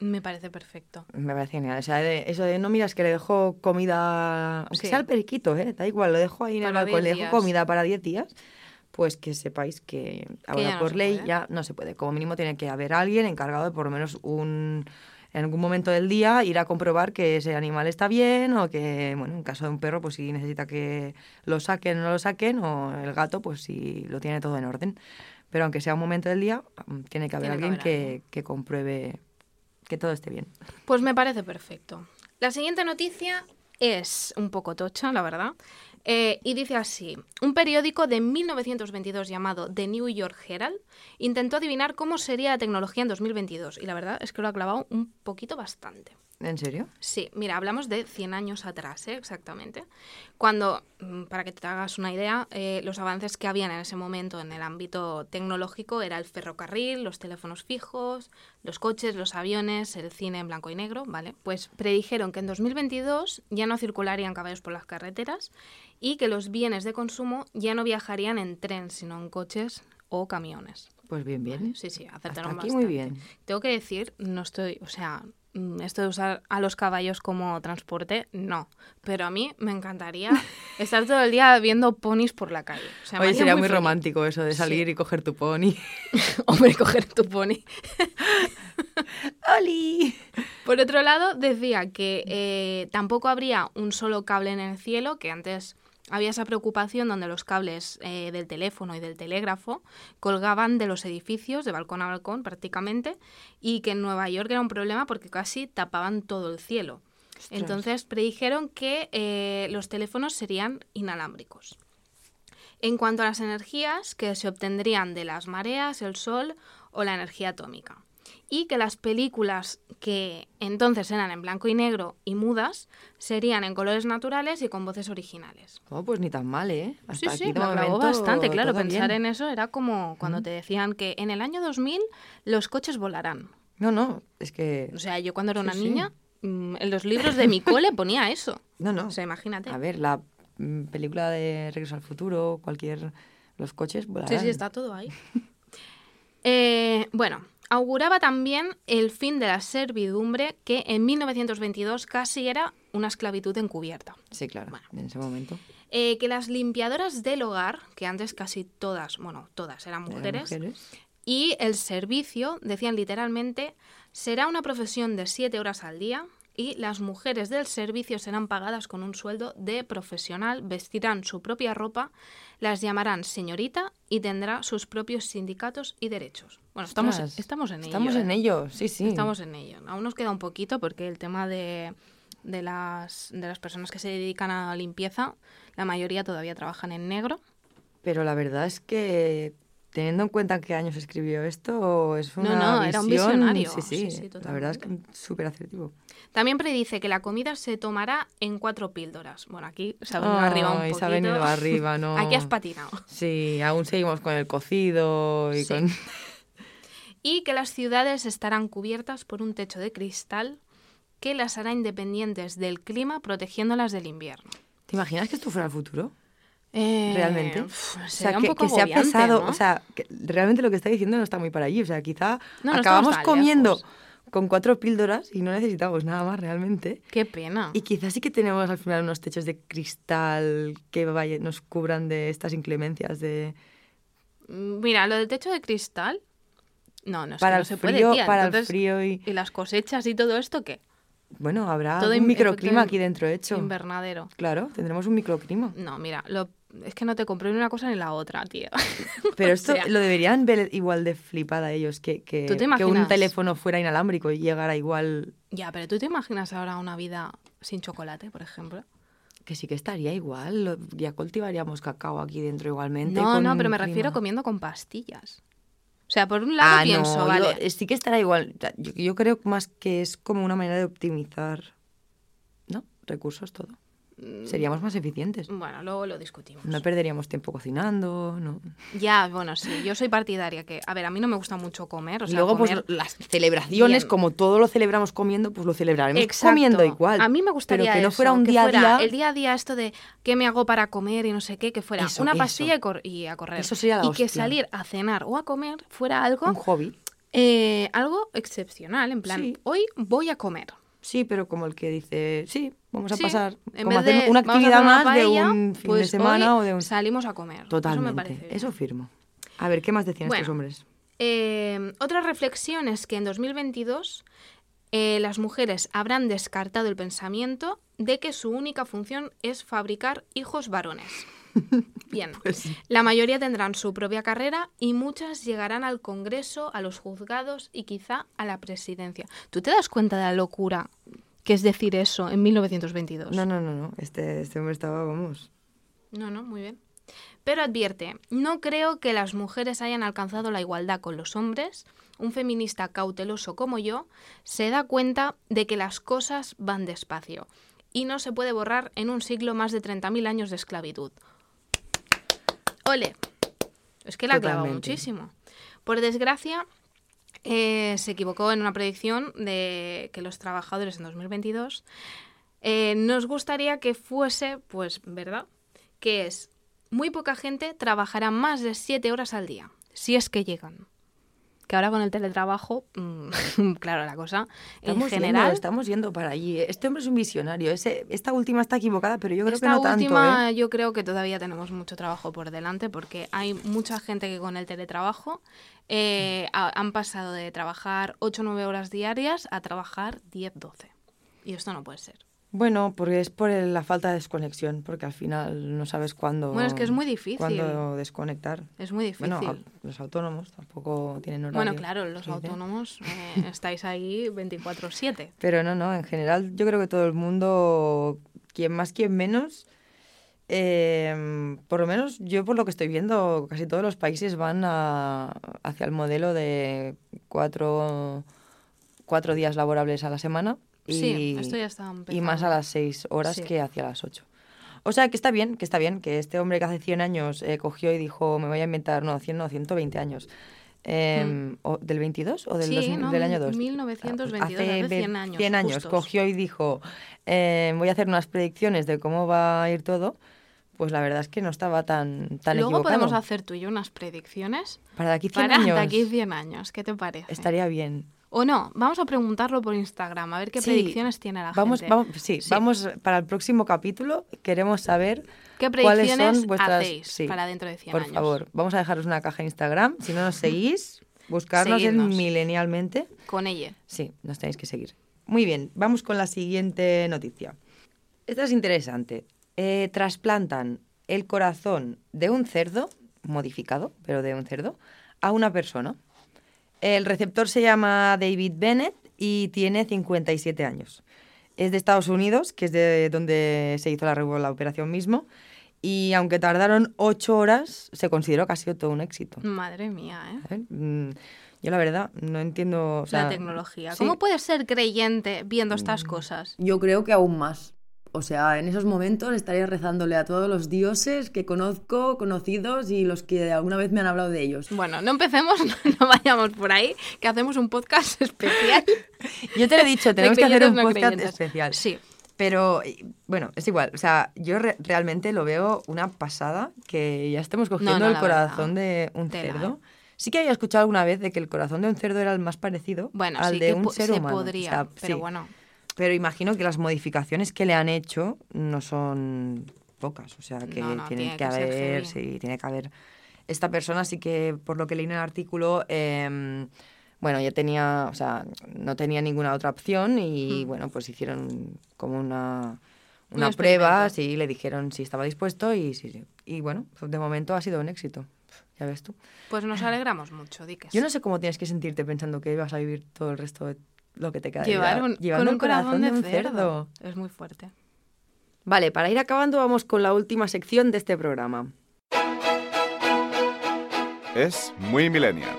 Me parece perfecto. Me parece genial. O sea, de- eso de no miras que le dejo comida, aunque Sí. sea el periquito, ¿eh? da igual, lo dejo ahí en el Para balcón, le 10 dejo comida para 10 días, pues que sepáis que ahora por ley puede. ya no se puede. Como mínimo tiene que haber alguien encargado de por lo menos un en algún momento del día ir a comprobar que ese animal está bien o que, bueno, en caso de un perro, pues si necesita que lo saquen o no lo saquen, o el gato, pues si lo tiene todo en orden. Pero aunque sea un momento del día, mm, tiene que haber Tiene que alguien haber que, que compruebe que todo esté bien. Pues me parece perfecto. La siguiente noticia es un poco tocha, la verdad. Eh, y dice así, un periódico de 1922 llamado The New York Herald intentó adivinar cómo sería la tecnología en 2022 y la verdad es que lo ha clavado un poquito bastante. ¿En serio? Sí, mira, hablamos de 100 años atrás, ¿eh? exactamente. Cuando, mm, para que te hagas una idea, eh, los avances que habían en ese momento en el ámbito tecnológico era el ferrocarril, los teléfonos fijos, los coches, los aviones, el cine en blanco y negro, ¿vale? Pues predijeron que en 2022 ya no circularían caballos por las carreteras y que los bienes de consumo ya no viajarían en tren, sino en coches o camiones. Pues bien, bien. Sí, sí, Hasta acertaron aquí bastante. muy bien. Tengo que decir, no estoy, o sea, esto de usar a los caballos como transporte, no. Pero a mí me encantaría estar todo el día viendo ponis por la calle. O sea, me Oye, sería muy romántico eso de salir Sí. y coger tu pony. Hombre, coger tu pony. ¡Oli! Por otro lado, decía que eh, tampoco habría un solo cable en el cielo, que antes había esa preocupación donde los cables eh, del teléfono y del telégrafo colgaban de los edificios, de balcón a balcón prácticamente, y que en Nueva York era un problema porque casi tapaban todo el cielo. Entonces predijeron que eh, los teléfonos serían inalámbricos. En cuanto a las energías que se obtendrían de las mareas, el sol o la energía atómica. Y que las películas que entonces eran en blanco y negro y mudas serían en colores naturales y con voces originales. Oh, pues ni tan mal, ¿eh? Sí, Hasta sí, de me bastante, claro. Pensar bien. en eso era como cuando te decían que en el año 2000 los coches volarán. No, no, es que... O sea, yo cuando era Sí, una sí. niña, mm, en los libros de mi cole ponía eso. No, no. O sea, imagínate. A ver, la mm, película de Regreso al Futuro, cualquier... Los coches Sí, volarán. sí, está todo ahí. Eh, bueno, auguraba también el fin de la servidumbre que en 1922 casi era una esclavitud encubierta. Sí, claro, Bueno. en ese momento. Eh, que las limpiadoras del hogar, que antes casi todas, bueno, todas eran mujeres. y el servicio, decían literalmente, será una profesión de siete horas al día y las mujeres del servicio serán pagadas con un sueldo de profesional, vestirán su propia ropa, las llamarán señorita y tendrá sus propios sindicatos y derechos. Bueno, estamos, Ostras, estamos en ello. Estamos en ¿eh? ello, sí, sí. Estamos en ello. Aún nos queda un poquito porque el tema de, de, las, de las personas que se dedican a la limpieza, la mayoría todavía trabajan en negro. Pero la verdad es que, teniendo en cuenta en qué año se escribió esto, es No, una no, era un visión- visionario. Sí, sí, Sí, sí, la verdad es que súper asertivo. También predice que la comida se tomará en cuatro píldoras. Bueno, aquí se ha venido arriba un poquito. se ha venido arriba, ¿no? Aquí has patinado. Sí, aún seguimos con el cocido y Sí. con... Y que las ciudades estarán cubiertas por un techo de cristal que las hará independientes del clima, protegiéndolas del invierno. ¿Te imaginas que esto fuera el futuro? Eh, realmente. o sea, que, sea agobiante, pesado. ¿no? O sea, que realmente lo que está diciendo no está muy para allí. O sea, quizá No, no estamos acabamos comiendo lejos. Con cuatro píldoras y no necesitamos nada más realmente. Qué pena. Y quizás sí que tenemos al final unos techos de cristal que vaya- nos cubran de estas inclemencias de... Mm, Mira, lo del techo de cristal. No, no, para no el se frío, puede, tía. para el frío y... ¿Y las cosechas y todo esto qué? Bueno, habrá Todo un microclima aquí dentro hecho. Invernadero. Claro, tendremos un microclima. No, mira, lo, es que no te compré ni una cosa ni la otra, tío. Pero O esto sea, lo deberían ver igual de flipada ellos, que, que, ¿Tú te que un teléfono fuera inalámbrico y llegara igual... Ya, pero ¿tú te imaginas ahora una vida sin chocolate, por ejemplo? Que sí que estaría igual, ya cultivaríamos cacao aquí dentro igualmente. No, no, pero me refiero comiendo con pastillas. O sea, por un lado Ah, pienso, no, vale. yo- sí que estará igual. Yo, yo creo más que es como una manera de optimizar, ¿no? Recursos, todo. Mm. Seríamos más eficientes. Bueno, luego lo discutimos. No perderíamos tiempo cocinando, ¿no? Ya, bueno, sí, yo soy partidaria que, a ver, a mí no me gusta mucho comer, o sea, luego, comer... pues las celebraciones, bien. como todo lo celebramos comiendo, pues lo celebraremos Exacto. comiendo igual. A mí me gustaría Pero que no fuera un día a día. El día a día esto de qué me hago para comer y no sé qué, que fuera Eso, una eso. pastilla y, cor- y a correr. Eso sería la y que salir a cenar o a comer fuera algo, Un hobby. eh, algo excepcional, en plan, Sí. hoy voy a comer. Sí, pero como el que dice, sí, vamos a Sí, pasar, en como vez de hacer una actividad una más paella, de un fin pues de semana hoy o de un... salimos a comer. Totalmente, Eso me parece eso firmo. A ver, ¿qué más decían estos hombres? Eh, otra reflexión es que en 2022 eh, las mujeres habrán descartado el pensamiento de que su única función es fabricar hijos varones. Bien, Pues la mayoría tendrán su propia carrera y muchas llegarán al Congreso, a los juzgados y quizá a la presidencia. ¿Tú te das cuenta de la locura que es decir eso en 1922? No, no, no, no. Este, este hombre estaba, vamos. No, no, muy bien. Pero advierte, no creo que las mujeres hayan alcanzado la igualdad con los hombres. Un feminista cauteloso como yo se da cuenta de que las cosas van despacio y no se puede borrar en un siglo más de 30.000 años de esclavitud. Ole. Es que la ha clavado muchísimo. Por desgracia, eh, se equivocó en una predicción de que los trabajadores en 2022 eh, nos gustaría que fuese, pues, ¿verdad? Que es muy poca gente trabajará más de 7 horas al día, si es que llegan. Que ahora con el teletrabajo, mm, claro, la cosa, Estamos en yendo, general, estamos yendo para allí. Este hombre es un visionario. Ese, esta última está equivocada, pero yo creo esta que no tanto. última ¿eh? yo creo que todavía tenemos mucho trabajo por delante porque hay mucha gente que con el teletrabajo eh, ha- han pasado de trabajar 8 o 9 horas diarias a trabajar 10, 12. Y esto no puede ser. Bueno, porque es por el- la falta de desconexión, porque al final no sabes cuándo. Bueno, es que es muy difícil. Cuándo desconectar. Es muy difícil. Bueno, a- los autónomos tampoco tienen horario. Bueno, claro, los autónomos eh, estáis ahí 24/7. Pero no, no, en general yo creo que todo el mundo, quien más, quien menos, eh, por lo menos yo por lo que estoy viendo, casi todos los países van a- hacia el modelo de cuatro, cuatro días laborables a la semana y, Sí, esto ya está y más a las seis horas Sí. que hacia las ocho. O sea, que está bien, que está bien, que este hombre que hace 100 años eh, cogió y dijo, me voy a inventar, no, 100, no, 120 años. Eh, o ¿Del 22 o del, Sí, 2000 no, del año mil- 2? 1922, hace ve- 100 años, 100 años justos. cogió y dijo, eh, voy a hacer unas predicciones de cómo va a ir todo. Pues la verdad es que no estaba tan, tan Luego equivocado. podemos hacer tú y yo unas predicciones Para de aquí 100 para años de aquí 100 años. ¿Qué te parece? estaría bien. O no, vamos a preguntarlo por Instagram, a ver qué Sí, predicciones tiene la Vamos, gente. vamos, sí, Sí. vamos para el próximo capítulo. Queremos saber ¿Qué cuáles predicciones son vuestras... hacéis sí, para dentro de 100 Por años? favor, vamos a dejaros una caja en Instagram. Si no nos seguís, buscarnos en. Milenialmente. Con ella. Sí, nos tenéis que seguir. Muy bien, vamos con la siguiente noticia. Esta es interesante. Eh, trasplantan el corazón de un cerdo, modificado, pero de un cerdo, a una persona. El receptor se llama David Bennett y tiene 57 años. Es de Estados Unidos, que es de donde se hizo la, operación mismo. Y aunque tardaron ocho horas, se consideró que ha sido todo un éxito. Madre mía, ¿eh? Mm, Yo la verdad no entiendo... o sea, la tecnología. sí. Mm. ¿Cómo puedes ser creyente viendo estas cosas? Yo creo que aún más. O sea, en esos momentos estaría rezándole a todos los dioses que conozco, conocidos y los que alguna vez me han hablado de ellos. Bueno, no empecemos, no vayamos por ahí, que hacemos un podcast especial. Yo te lo he dicho, tenemos que hacer un no podcast creyentes. especial. Sí. Pero bueno, es igual. O sea, yo re- realmente lo veo una pasada que ya estemos cogiendo no, el la corazón verdad. de un Tela, cerdo. Sí que había escuchado alguna vez de que el corazón de un cerdo era el más parecido Bueno, al sí de que un ser se humano. O podría, sea, pero sí. bueno. Pero imagino que las modificaciones que le han hecho no son pocas. O sea, que No, no, tienen tiene que que haber, sí, tiene que haber. Esta persona sí que, por lo que leí en el artículo, em, bueno, ya tenía, o sea, no tenía ninguna otra opción y Hmm. bueno, pues hicieron como una, Un una prueba, sí, le dijeron si estaba dispuesto y sí. Y bueno, de momento ha sido un éxito. Ya ves tú. Pues nos alegramos mucho, di que Yo no sé cómo tienes que sentirte pensando que vas a vivir todo el resto de lo que te queda. Llevar un, llevando con un corazón corazón de un cerdo. Es muy fuerte. Vale, para ir acabando vamos con la última sección de este programa. Es muy millennial.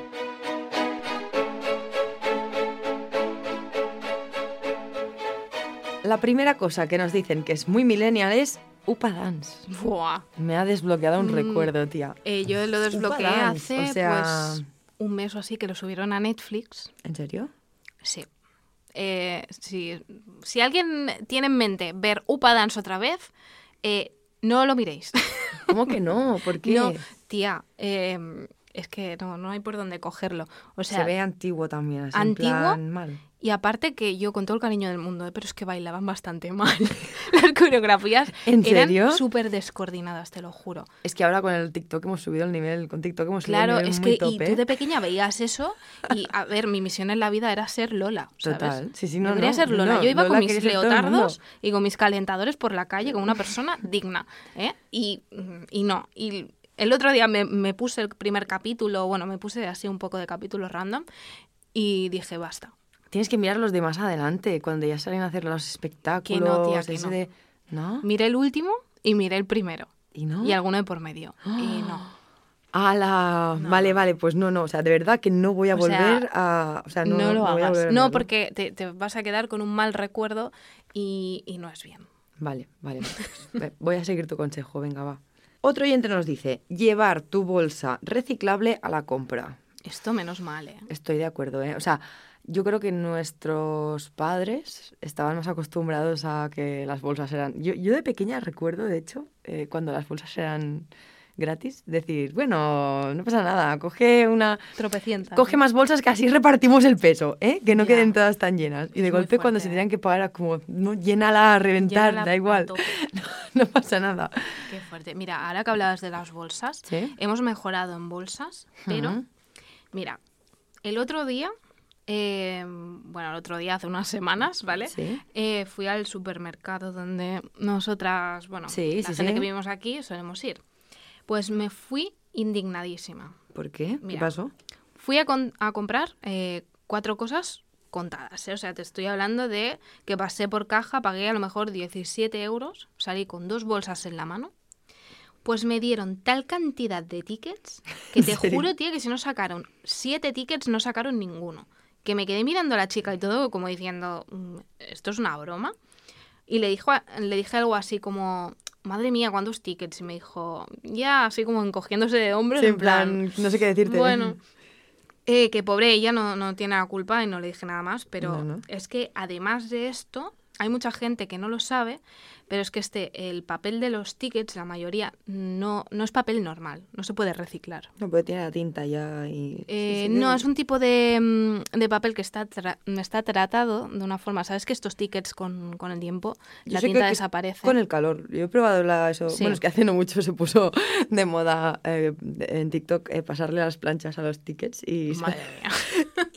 La primera cosa que nos dicen que es muy millennial es Upa Dance. Buah. Me ha desbloqueado un Mm. recuerdo, tía. Eh, yo lo desbloqueé Upa Dance, hace o sea- pues un mes o así que lo subieron a Netflix. ¿En serio? Sí. Eh, si, si alguien tiene en mente ver Upa Dance otra vez, eh, no lo miréis. ¿Cómo que no? ¿Por qué? No, tía, eh, es que no, no hay por dónde cogerlo. O sea, Se ve antiguo también, así en antiguo plan mal. Y aparte que yo con todo el cariño del mundo, ¿eh? pero es que bailaban bastante mal. Las coreografías ¿En serio? eran súper descoordinadas, te lo juro. Es que ahora con el TikTok hemos subido el nivel, con TikTok hemos subido Claro, el nivel es muy que y tope. tú de pequeña veías eso y, a ver, mi misión en la vida era ser Lola, ¿sabes? Total. Sí, sí, no, quería no, ser Lola. no, Yo iba Lola con mis leotardos y con mis calentadores por la calle como una persona digna, ¿eh? Y, y no, y el otro día me, me puse el primer capítulo, bueno, me puse así un poco de capítulos random y dije, basta. Tienes que mirar los de más adelante, cuando ya salen a hacer los espectáculos. tía, que no. de- ¿No? Miré el último y miré el primero. ¿Y no? Y alguno de por medio. Y no. ¡Hala! No. Vale, vale, pues no, no. O sea, de verdad que no voy a O sea, volver a. O sea, no, No, lo no voy a hagas. a No, porque te, te vas a quedar con un mal recuerdo y, y no es bien. Vale, vale. pues, voy a seguir tu consejo, venga, va. Otro oyente nos dice: llevar tu bolsa reciclable a la compra. Esto menos mal, ¿eh? Estoy de acuerdo, ¿eh? O sea, yo creo que nuestros padres estaban más acostumbrados a que las bolsas eran... Yo, yo de pequeña recuerdo, de hecho, eh, cuando las bolsas eran gratis, decir, bueno, no pasa nada, coge una... Tropecientas. Coge más bolsas que así repartimos el peso, ¿eh? Que no queden todas tan llenas. Y de Es golpe cuando se tenían que pagar era como, no, llénala a reventar, Llénala da igual. No, no pasa nada. Qué fuerte. Mira, ahora que hablabas de las bolsas, ¿Sí? hemos mejorado en bolsas, pero mira, el otro día, eh, bueno, el otro día, hace unas semanas, ¿vale? Sí. Eh, fui al supermercado donde nosotras, bueno, Sí, la sí, gente que vivimos aquí solemos ir. Pues me fui indignadísima. ¿Por qué? ¿Qué Mira. pasó? Fui a, con- a comprar eh, cuatro cosas contadas. O sea, te estoy hablando de que pasé por caja, pagué a lo mejor 17 euros, salí con dos bolsas en la mano. Pues me dieron tal cantidad de tickets que te juro, tía, que si no sacaron siete tickets, no sacaron ninguno. Que me quedé mirando a la chica y todo como diciendo, "Mm, ¿esto es una broma? Y le, dijo le dije algo así como, madre mía, ¿cuántos tickets? Y me dijo, ya, así como encogiéndose de hombros, Sí, en plan, no sé qué decirte. bueno, eh, que pobre ella no, no tiene la culpa y no le dije nada más, pero No, no. es que además de esto, hay mucha gente que no lo sabe, pero es que este, el papel de los tickets, la mayoría, no, no es papel normal, no se puede reciclar. No, puede tiene la tinta ya y... Eh, sí, sí, no, es un tipo de, mm, de papel que está, tra- está tratado de una forma. ¿Sabes que estos tickets con, con el tiempo Yo la tinta desaparece? Con el calor. Yo he probado la, eso. Sí. Bueno, es que hace no mucho se puso de moda eh, en TikTok eh, pasarle las planchas a los tickets. Y, Madre mía.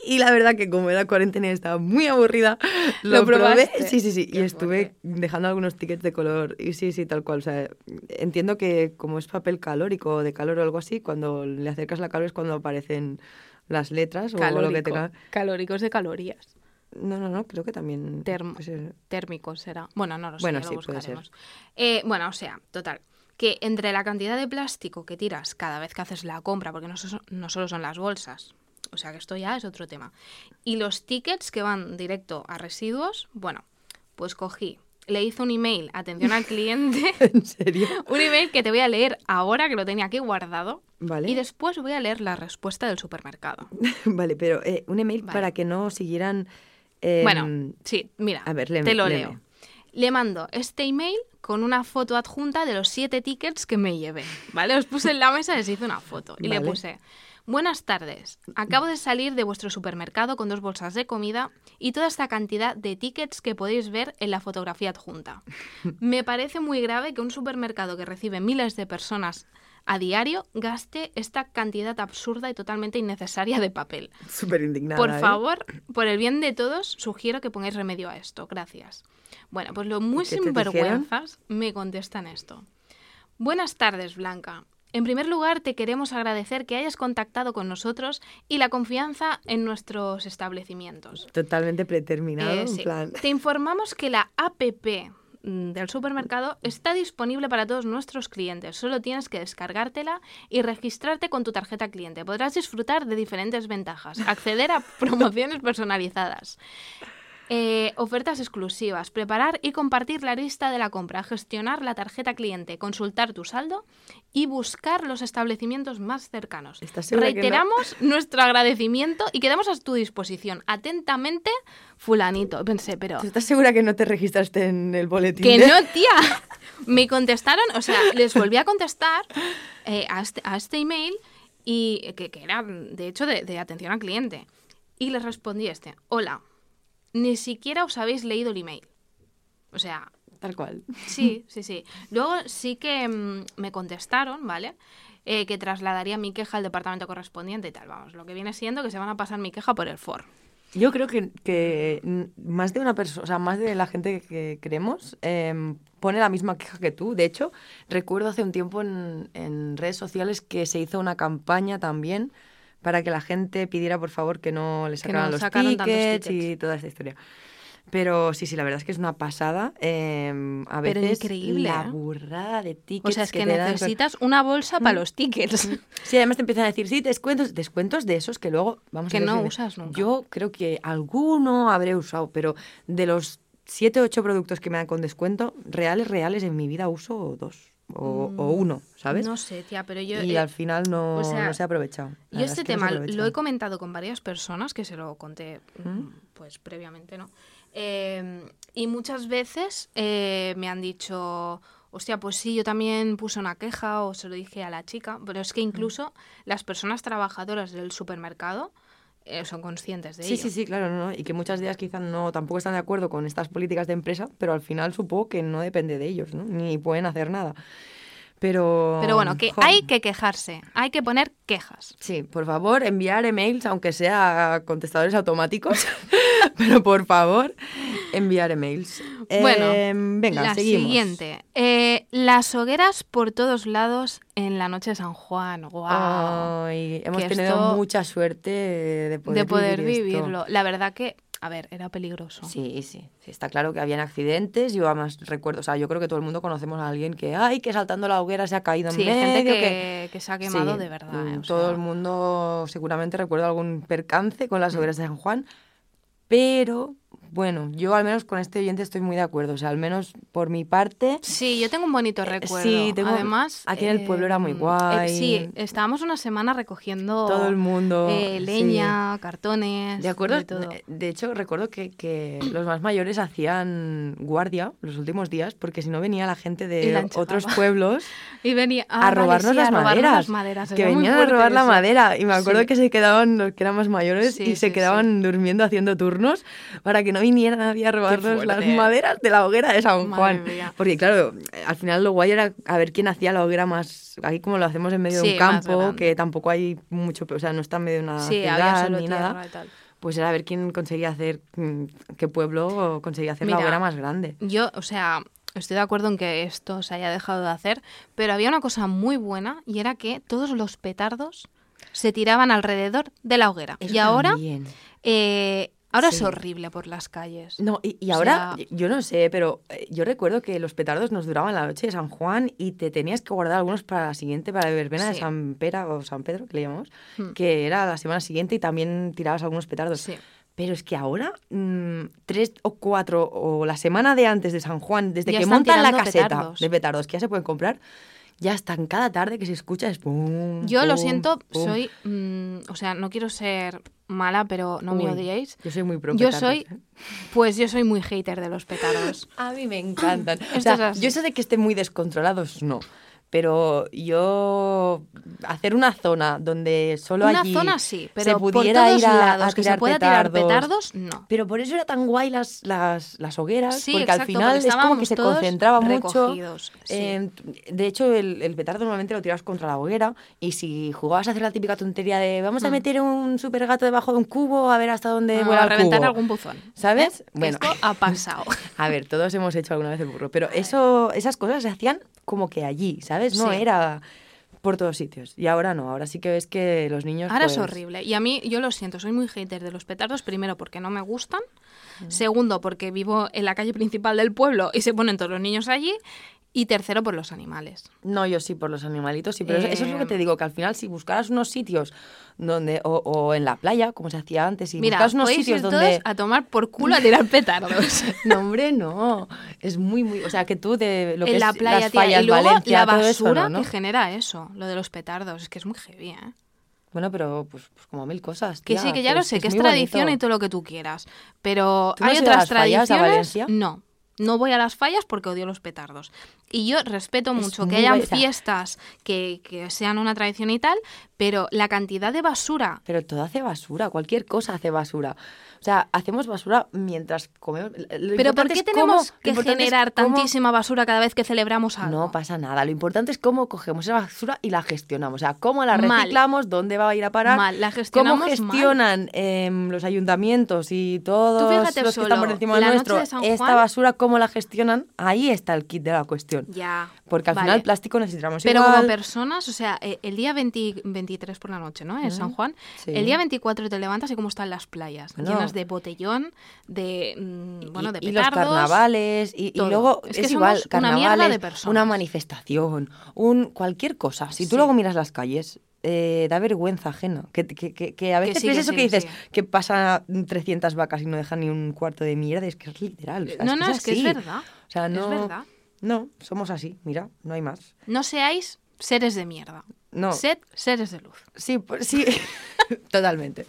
y la verdad que como era cuarentena y estaba muy aburrida, lo, ¿Lo probé. Sí, sí, sí. Qué y estuve fuerte. dejando algunos tickets de color. Y sí, sí, tal cual. O sea, entiendo que como es papel calórico o de calor o algo así, cuando le acercas la calor es cuando aparecen las letras o lo que Calórico. tenga. Calóricos de calorías. No, no, no, creo que también. Ser. térmico será. Bueno, no lo sé, Bueno, ya sí, lo puede ser. buscaremos. Eh, bueno, o sea, total. Que entre la cantidad de plástico que tiras cada vez que haces la compra, porque no, so- no solo son las bolsas, o sea que esto ya es otro tema, y los tickets que van directo a residuos, bueno, pues cogí, le hice un email, atención al cliente, ¿En serio? un email que te voy a leer ahora, que lo tenía aquí guardado, Vale. y después voy a leer la respuesta del supermercado. Vale, pero eh, un email Vale. para que no siguieran. eh, Bueno, sí, mira, a ver, léeme, te lo léeme. leo. Le mando este email con una foto adjunta de los siete tickets que me llevé, ¿vale? Os puse en la mesa y les hice una foto. Y le puse, buenas tardes, acabo de salir de vuestro supermercado con dos bolsas de comida y toda esta cantidad de tickets que podéis ver en la fotografía adjunta. Me parece muy grave que un supermercado que recibe miles de personas a diario gaste esta cantidad absurda y totalmente innecesaria de papel. Súper indignada. Por ¿eh? favor, por el bien de todos, sugiero que pongáis remedio a esto. Gracias. Bueno, pues los muy ¿Y qué te sinvergüenzas me contestan esto. Buenas tardes, Blanca. En primer lugar, te queremos agradecer que hayas contactado con nosotros y la confianza en nuestros establecimientos. Totalmente preterminado. Eh, en sí. plan. Te informamos que la APP del supermercado está disponible para todos nuestros clientes. Solo tienes que descargártela y registrarte con tu tarjeta cliente. Podrás disfrutar de diferentes ventajas, acceder a promociones personalizadas. Eh, ofertas exclusivas, preparar y compartir la lista de la compra, gestionar la tarjeta cliente, consultar tu saldo y buscar los establecimientos más cercanos. Reiteramos nuestro agradecimiento y quedamos a tu disposición. Atentamente, fulanito. Pensé, pero... ¿Tú estás segura que no te registraste en el boletín? Que de- no, tía. Me contestaron, o sea, les volví a contestar eh, a, este, a este email y que, que era, de hecho, de, de atención al cliente. Y les respondí este, hola, ni siquiera os habéis leído el email. O sea, Tal cual. Sí, sí, sí. Luego sí que mm, me contestaron, ¿vale? Eh, que trasladaría mi queja al departamento correspondiente y tal. Vamos, lo que viene siendo que se van a pasar mi queja por el FOR. Yo creo que, que más de una persona, o sea, más de la gente que queremos, em, pone la misma queja que tú. De hecho, recuerdo hace un tiempo en, en redes sociales que se hizo una campaña también para que la gente pidiera, por favor, que no le sacaran no los tickets, y toda esta historia. Pero sí, sí, la verdad es que es una pasada. em, a Pero veces increíble, la ¿eh? burrada de tickets O sea, es que, dan necesitas una bolsa para los tickets. Sí, además te empiezan a decir, sí, descuentos, descuentos de esos que luego vamos Que a ver no usas nunca. Yo creo que alguno habré usado, pero de los 7 o 8 productos que me dan con descuento, reales, reales, en mi vida uso dos o, o uno, ¿sabes? Mm, No sé, tía, pero yo... y eh, al final no, o sea, no se ha aprovechado. La Yo este es que no tema aprovechado. lo he comentado con varias personas que se lo conté mm, pues previamente, ¿no? Eh, y muchas veces eh, me han dicho, hostia, pues sí, yo también puse una queja o se lo dije a la chica, pero es que incluso las personas trabajadoras del supermercado eh, son conscientes de Sí, ello. sí, sí, claro, no, no, y que muchas días quizás no tampoco están de acuerdo con estas políticas de empresa, pero al final supongo que no depende de ellos, ¿no? Ni pueden hacer nada. Pero Pero bueno, que jo, hay que quejarse, hay que poner quejas. Sí, por favor, enviar emails, aunque sea contestadores automáticos, pero por favor, enviar emails. Bueno, Eh, venga, la seguimos. siguiente. Eh, las hogueras por todos lados en la noche de San Juan. ¡Guau! Hemos tenido mucha suerte de poder, de poder vivir esto. vivirlo. La verdad que, a ver, era peligroso. Sí, sí, sí, está claro que habían accidentes. Yo además recuerdo, o sea, yo creo que todo el mundo conocemos a alguien que, ay, que saltando la hoguera se ha caído en Sí, medio, gente que, que... que se ha quemado Sí, de verdad. mm, eh, Todo sea, el mundo seguramente recuerda algún percance con las Mm. hogueras de San Juan, pero bueno, yo al menos con este oyente estoy muy de acuerdo. O sea, al menos por mi parte, Sí, yo tengo un bonito Eh, recuerdo. sí, tengo- Además, aquí en el pueblo era muy em, guay. sí, estábamos una semana recogiendo todo el mundo... eh, sí. leña, cartones, De acuerdo, de todo. eh, de hecho recuerdo que, que los más mayores hacían guardia los últimos días porque si no venía la gente de la otros pueblos Y venía a ah, vale, robarnos sí, las a robarnos maderas. las maderas. Que venían a robar la eso. madera. Y me acuerdo Sí. que se quedaban los que eran más mayores Sí, y se sí, quedaban durmiendo haciendo turnos para que no viniera nadie a robarnos las maderas de la hoguera de San Juan. Porque claro, al final lo guay era a ver quién hacía la hoguera más, aquí como lo hacemos en medio de un campo, que tampoco hay mucho, o sea, no está en medio de una Sí, ciudad ni nada y tal. pues era ver quién conseguía hacer, mm, qué pueblo conseguía hacer la hoguera más grande. Yo, o sea, estoy de acuerdo en que esto se haya dejado de hacer, pero había una cosa muy buena y era que todos los petardos se tiraban alrededor de la hoguera. Eso y ahora, eh, ahora es horrible por las calles. No, y, ahora, sea- yo no sé, pero eh, yo recuerdo que los petardos nos duraban la noche de San Juan y te tenías que guardar algunos para la siguiente, para la verbena de Sí. San Pera o San Pedro, que le llamamos, Hmm. que era la semana siguiente y también tirabas algunos petardos. Sí. Pero es que ahora, mm, tres o cuatro, o la semana de antes de San Juan, desde Ya que montan la caseta petardos. de petardos que ya se pueden comprar, ya están cada tarde que se escucha es pum, Yo lo siento, soy, mm, o sea, no quiero ser mala, pero no me odiéis. Yo soy muy pro Yo petardos, soy, ¿eh? pues yo soy muy hater de los petardos. A mí me encantan. O sea, es yo sé de que estén muy descontrolados, no. Pero yo hacer una zona donde solo Una allí zona sí, pero se por pudiera todos ir a, lados a que se tirar pueda tirar petardos. no. Pero por eso era tan guay las, las, las hogueras, Sí, porque exacto, al final porque es como que se concentraba mucho. sí. de hecho, el, el petardo normalmente lo tirabas contra la hoguera y si jugabas a hacer la típica tontería de vamos a Mm. meter un super gato debajo de un cubo a ver hasta dónde Ah, vuela el reventar cubo. algún buzón. ¿Sabes? Que Bueno. Esto ha pasado. A ver, todos hemos hecho alguna vez el burro, pero eso, esas cosas se hacían como que allí, ¿sabes? No Sí. era por todos sitios. Y ahora no, ahora sí que ves que los niños... Ahora es pues, horrible. Y a mí, yo lo siento, soy muy hater de los petardos. Primero, porque no me gustan. Segundo, porque vivo en la calle principal del pueblo y se ponen todos los niños allí. Y tercero, por los animales. No, yo sí, por los animalitos, sí, pero eso- eso es lo que te digo, que al final si buscaras unos sitios donde, o, o en la playa, como se hacía antes, y Mira, buscas unos sitios ir donde... todos a tomar por culo a tirar petardos. No, hombre, no. Es muy, muy... O sea, que tú de lo que en la es playa, las tía. fallas, y luego Valencia, la eso, basura ¿no? que genera eso, lo de los petardos. Es que es muy heavy, ¿eh? Bueno, pero pues, pues como mil cosas, Que tía, sí, que ya lo sé, que es tradición bonito. y todo lo que tú quieras. Pero ¿Tú no hay has otras fallas a tradiciones. Valencia? No. No voy a las fallas porque odio los petardos. Y yo respeto Es mucho que sea- fiestas que, que sean una tradición y tal, pero la cantidad de basura Pero todo hace basura, cualquier cosa hace basura. O sea, hacemos basura mientras comemos. Lo Pero ¿por qué tenemos cómo- que generar cómo- tantísima basura cada vez que celebramos algo? No pasa nada. Lo importante es cómo cogemos esa basura y la gestionamos. O sea, cómo la Mal. reciclamos, dónde va a ir a parar. Mal, la ¿Cómo gestionamos mal. gestionan em, los ayuntamientos y todos los que están por solo, encima de nuestro? de San esta Juan- basura, ¿cómo la gestionan? Ahí está el kit de la cuestión. Ya. Porque al vale. final plástico necesitamos Pero igual. como personas, o sea, eh, el día 20 23 por la noche, ¿no? En San Juan. Sí. El día 24 te levantas y cómo están las playas. Llenas de botellón, de, mm, bueno, de y, y los petardos. carnavales y, luego Es es, que igual una carnavales personas. una manifestación un cualquier cosa si tú Sí. luego miras las calles eh, da vergüenza ajena que, que, que, que a veces sí, que eso sí, que dices sí. que pasa 300 vacas y no dejan ni un cuarto de mierda es que es literal o sea, No, es no, que es que es verdad. o sea no Es verdad. no somos así mira no hay más No seáis seres de mierda. No Sed seres de luz. Sí, por- sí, totalmente.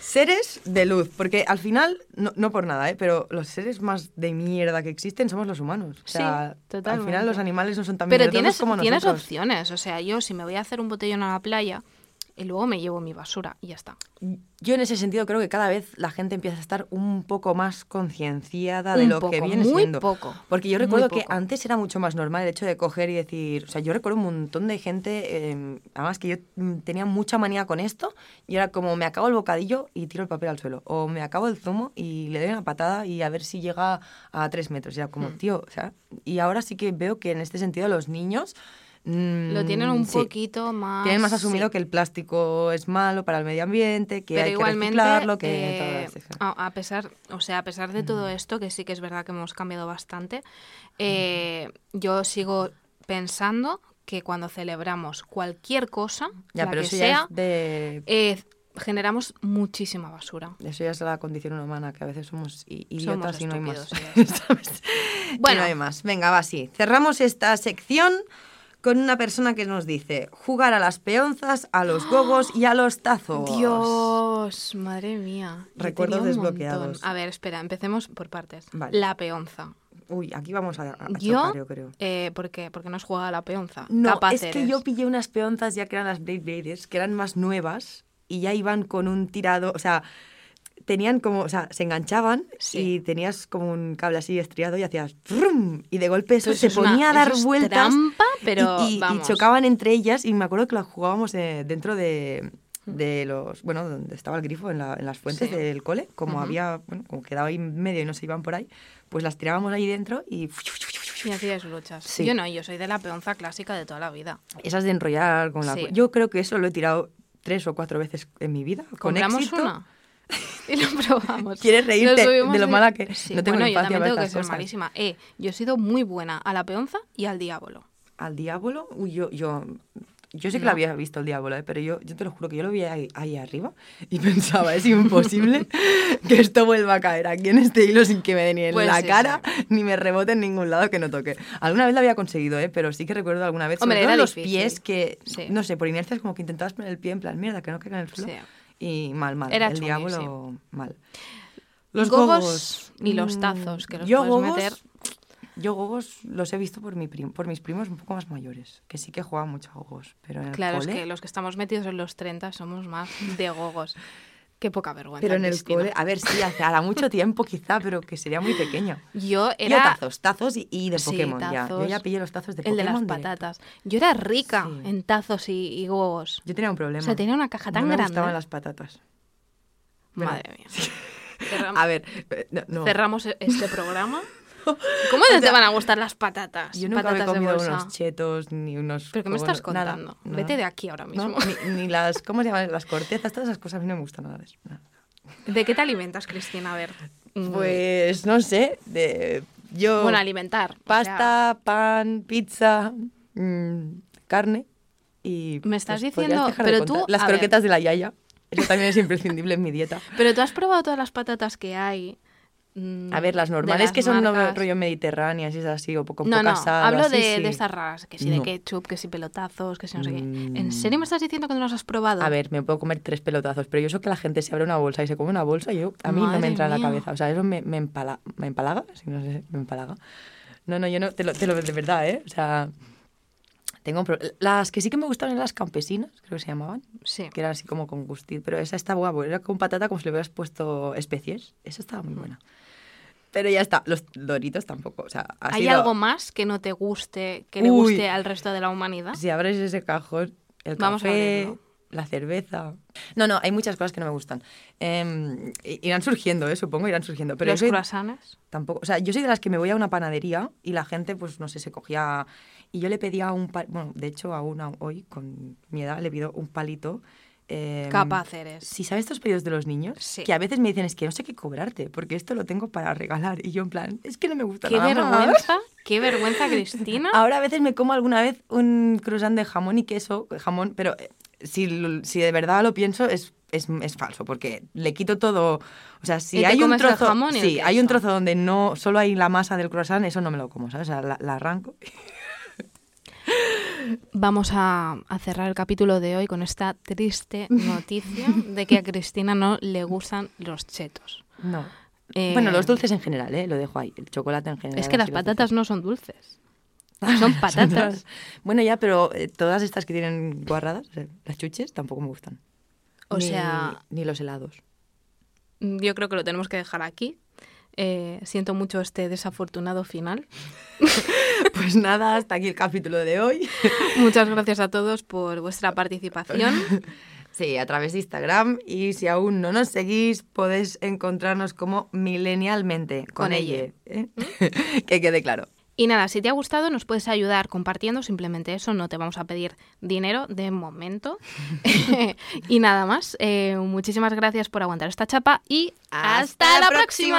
Seres de luz, porque al final, no, no por nada, ¿eh? pero los seres más de mierda que existen somos los humanos. O sea, Sí, totalmente. Al final los animales no son tan Pero tienes, como tienes nosotros. opciones. O sea, yo si me voy a hacer un botellón a la playa, y luego me llevo mi basura y ya está. Yo en ese sentido creo que cada vez la gente empieza a estar un poco más concienciada de lo que poco, viene muy siendo. poco, Porque yo recuerdo que antes era mucho más normal el hecho de coger y decir, o sea, yo recuerdo un montón de gente, eh, además que yo mm, tenía mucha manía con esto y era como me acabo el bocadillo y tiro el papel al suelo o me acabo el zumo y le doy una patada y a ver si llega a tres metros. Y era Hmm. como, tío, o sea, y ahora sí que veo que en este sentido los niños mm, Lo tienen un sí, poquito más... tienen más asumido sí. que el plástico es malo para el medio ambiente, que Pero hay igualmente, que reciclarlo, que eh, todo a, a pesar, o sea, a pesar de todo esto, que sí que es verdad que hemos cambiado bastante, eh, yo sigo pensando que cuando celebramos cualquier cosa, Ya, la pero que sea, de eh, generamos muchísima basura. Eso ya es la condición humana, que a veces somos idiotas y no hay más. Bueno. bueno, no hay más. Venga, va, sí. Cerramos esta sección con una persona que nos dice jugar a las peonzas, a los gogos y a los tazos. Dios, madre mía. Recuerdos montón. desbloqueados. A ver, espera, empecemos por partes. Vale. La peonza. Uy, aquí vamos a, a Yo, chocar, yo creo. eh, ¿por qué? Porque no has jugado a la peonza. No, Capaz es que yo pillé unas peonzas ya que eran las Blade Bladers, que eran más nuevas y ya iban con un tirado, o sea, tenían como, o sea, se enganchaban Sí. y tenías como un cable así estriado y hacías ¡frum! y de golpe eso Pues se es una- ponía a dar eso es vueltas trampa, pero y, y- y vamos. chocaban entre ellas y me acuerdo que las jugábamos eh, dentro de, de los, bueno, donde estaba el grifo, en, la- en las fuentes Sí. del cole, como Ujú. había, bueno, como quedaba ahí medio y no se iban por ahí, pues las tirábamos ahí dentro y Y hacías luchas. Sí. Yo no, yo soy de la peonza clásica de toda la vida. Esas de enrollar con la... Yo creo que eso lo he tirado tres o cuatro veces en mi vida. Con Compramos éxito. una y lo probamos. ¿Quieres reírte de lo mala que- Sí, no tengo bueno, yo también tengo que ser cosas. malísima. Eh, yo he sido muy buena a la peonza y al diablo. Al diablo, uy, yo, yo, yo sé que No. lo había visto el diablo, ¿eh? pero yo, yo te lo juro que yo lo vi ahí, ahí arriba y pensaba, es imposible que esto vuelva a caer aquí en este hilo sin que me dé ni en Pues la sí, cara ni me rebote en ningún lado que no toque. Alguna vez lo había conseguido, ¿eh? pero sí que recuerdo alguna vez, Hombre, sobre todo los difícil. pies que, Sí. no sé, por inercia es como que intentabas poner el pie en plan, mierda, que no caiga en el suelo. Y mal, mal. Era el chungi, diablo, sí. mal. gogos y los mm, tazos, que los yo puedes gogos, meter. Yo gogos los he visto por, mi prim- por mis primos un poco más mayores, que sí que juegan mucho a gogos. Pero en el Claro, es que los que estamos metidos en los 30 somos más de gogos. Qué poca vergüenza. pero en el Cristina. cole, a ver, sí, hace hará mucho tiempo quizá, pero que sería muy pequeño. Yo Yo era tazos, tazos y, y de Sí, Pokémon ya. Yo tazos. ya pillé los tazos de el de Pokémon. las patatas. Yo era rica Sí. en tazos y, y gogos. Yo tenía un problema. O sea, tenía una caja tan no me grande. gustaban las patatas. Madre mía. Cerram- A ver, eh, no, no. Cerramos e- este programa. ¿Cómo no te van a gustar las patatas? Yo nunca me he patatas de comido unos chetos ni unos. ¿Pero qué me estás contando? nada. Vete de aquí ahora No, mismo. ni, ni las, ¿cómo se llaman? Las cortezas, todas esas cosas a mí no me gustan nada de eso. nada. ¿De qué te alimentas, Cristina? A ver. mm, Pues no sé, de yo Bueno, alimentar. o sea, pasta, pan, pizza, mm, carne y Me estás pues, diciendo- pero tú, las ver. croquetas de la yaya. Eso también es imprescindible en mi dieta. Pero tú has probado todas las patatas que hay. Mm, A ver, las normales las que son marcas? rollo mediterráneas y es así o poco No, no, sal, hablo así, de, sí. de estas raras, que si de ketchup, que si pelotazos, que si no sé qué. Mm. ¿En serio me estás diciendo que no los has probado? A ver, me puedo comer tres pelotazos, pero yo eso que la gente se abre una bolsa y se come una bolsa, yo a mí no me entra en la cabeza. O sea, eso me, me, empala, me empalaga, si no sé, me empalaga. No, no, yo no, te lo, te lo de verdad, ¿eh? O sea, Tengo las que sí que me gustaban eran las campesinas, creo que se llamaban, Sí. que eran así como con gustil, pero esa está guapo, era con patata como si le hubieras puesto especies. Esa estaba Mm. muy buena. Pero ya está, los doritos tampoco, o sea, ha ¿Hay sido- algo más que no te guste, que le Uy. guste al resto de la humanidad? Si abres ese cajón, el Vamos a café, abrirlo. la cerveza. No, no, hay muchas cosas que no me gustan. I- irán surgiendo, ¿eh? supongo, irán surgiendo. Pero Los soy- croissants. tampoco. O sea, yo soy de las que me voy a una panadería y la gente, pues no sé, se cogía. Y yo le pedía un. pa- Bueno, de hecho, a una hoy, con mi edad, le pido un palito. Capaz eres. Sí, ¿sabes estos pedidos de los niños? Sí. Que a veces me dicen, es que no sé qué cobrarte, porque esto lo tengo para regalar. Y yo, en plan, es que no me gusta Qué nada más". vergüenza, qué vergüenza, Cristina. Ahora a veces me como alguna vez un croissant de jamón y queso, jamón, pero eh, si, si de verdad lo pienso es, es, es falso, porque le quito todo, o sea, si hay un trozo, jamón sí, hay un trozo donde no solo hay la masa del croissant, eso no me lo como, ¿sabes? O sea, la, la arranco. Vamos a, a cerrar el capítulo de hoy con esta triste noticia de que a Cristina no le gustan los chetos. No. Eh, Bueno, los dulces en general, ¿eh? Lo dejo ahí, el chocolate en general. Es que las patatas no son dulces. Son patatas. Bueno, ya, pero eh, todas estas que tienen guarradas, o sea, las chuches, tampoco me gustan. O Ni- sea- Ni los helados. Yo creo que lo tenemos que dejar aquí. Eh, siento mucho este desafortunado final. Pues nada, hasta aquí el capítulo de hoy. Muchas gracias a todos por vuestra participación. Sí, a través de Instagram y si aún no nos seguís podéis encontrarnos como milenialmente con, Con ella. ella. ¿eh? que quede claro. Y nada, si te ha gustado nos puedes ayudar compartiendo simplemente eso, no te vamos a pedir dinero de momento. y nada más, eh, muchísimas gracias por aguantar esta chapa y ¡Hasta hasta, la la próxima.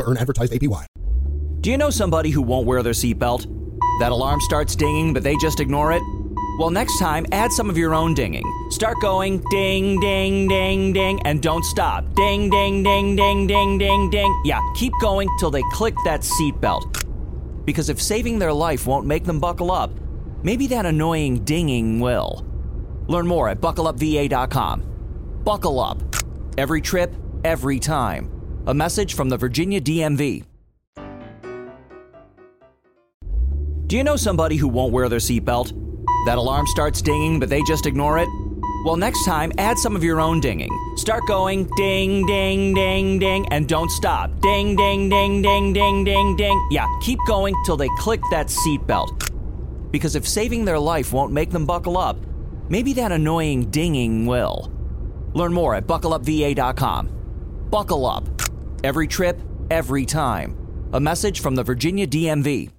to earn advertised APY. Do you know somebody who won't wear their seatbelt? That alarm starts dinging, but they just ignore it? Well, next time, add some of your own dinging. Start going ding, ding, ding, ding, and don't stop. Ding, ding, ding, ding, ding, ding, ding. Yeah, keep going till they click that seatbelt. Because if saving their life won't make them buckle up, maybe that annoying dinging will. Learn more at buckleupva.com. Buckle up. Every trip, every time. A message from the Virginia DMV. Do you know somebody who won't wear their seatbelt? That alarm starts dinging, but they just ignore it? Well, next time, add some of your own dinging. Start going ding, ding, ding, ding, and don't stop. Ding, ding, ding, ding, ding, ding, ding. Yeah, keep going till they click that seatbelt. Because if saving their life won't make them buckle up, maybe that annoying dinging will. Learn more at buckleupva.com. Buckle up. Every trip, every time. A message from the Virginia DMV.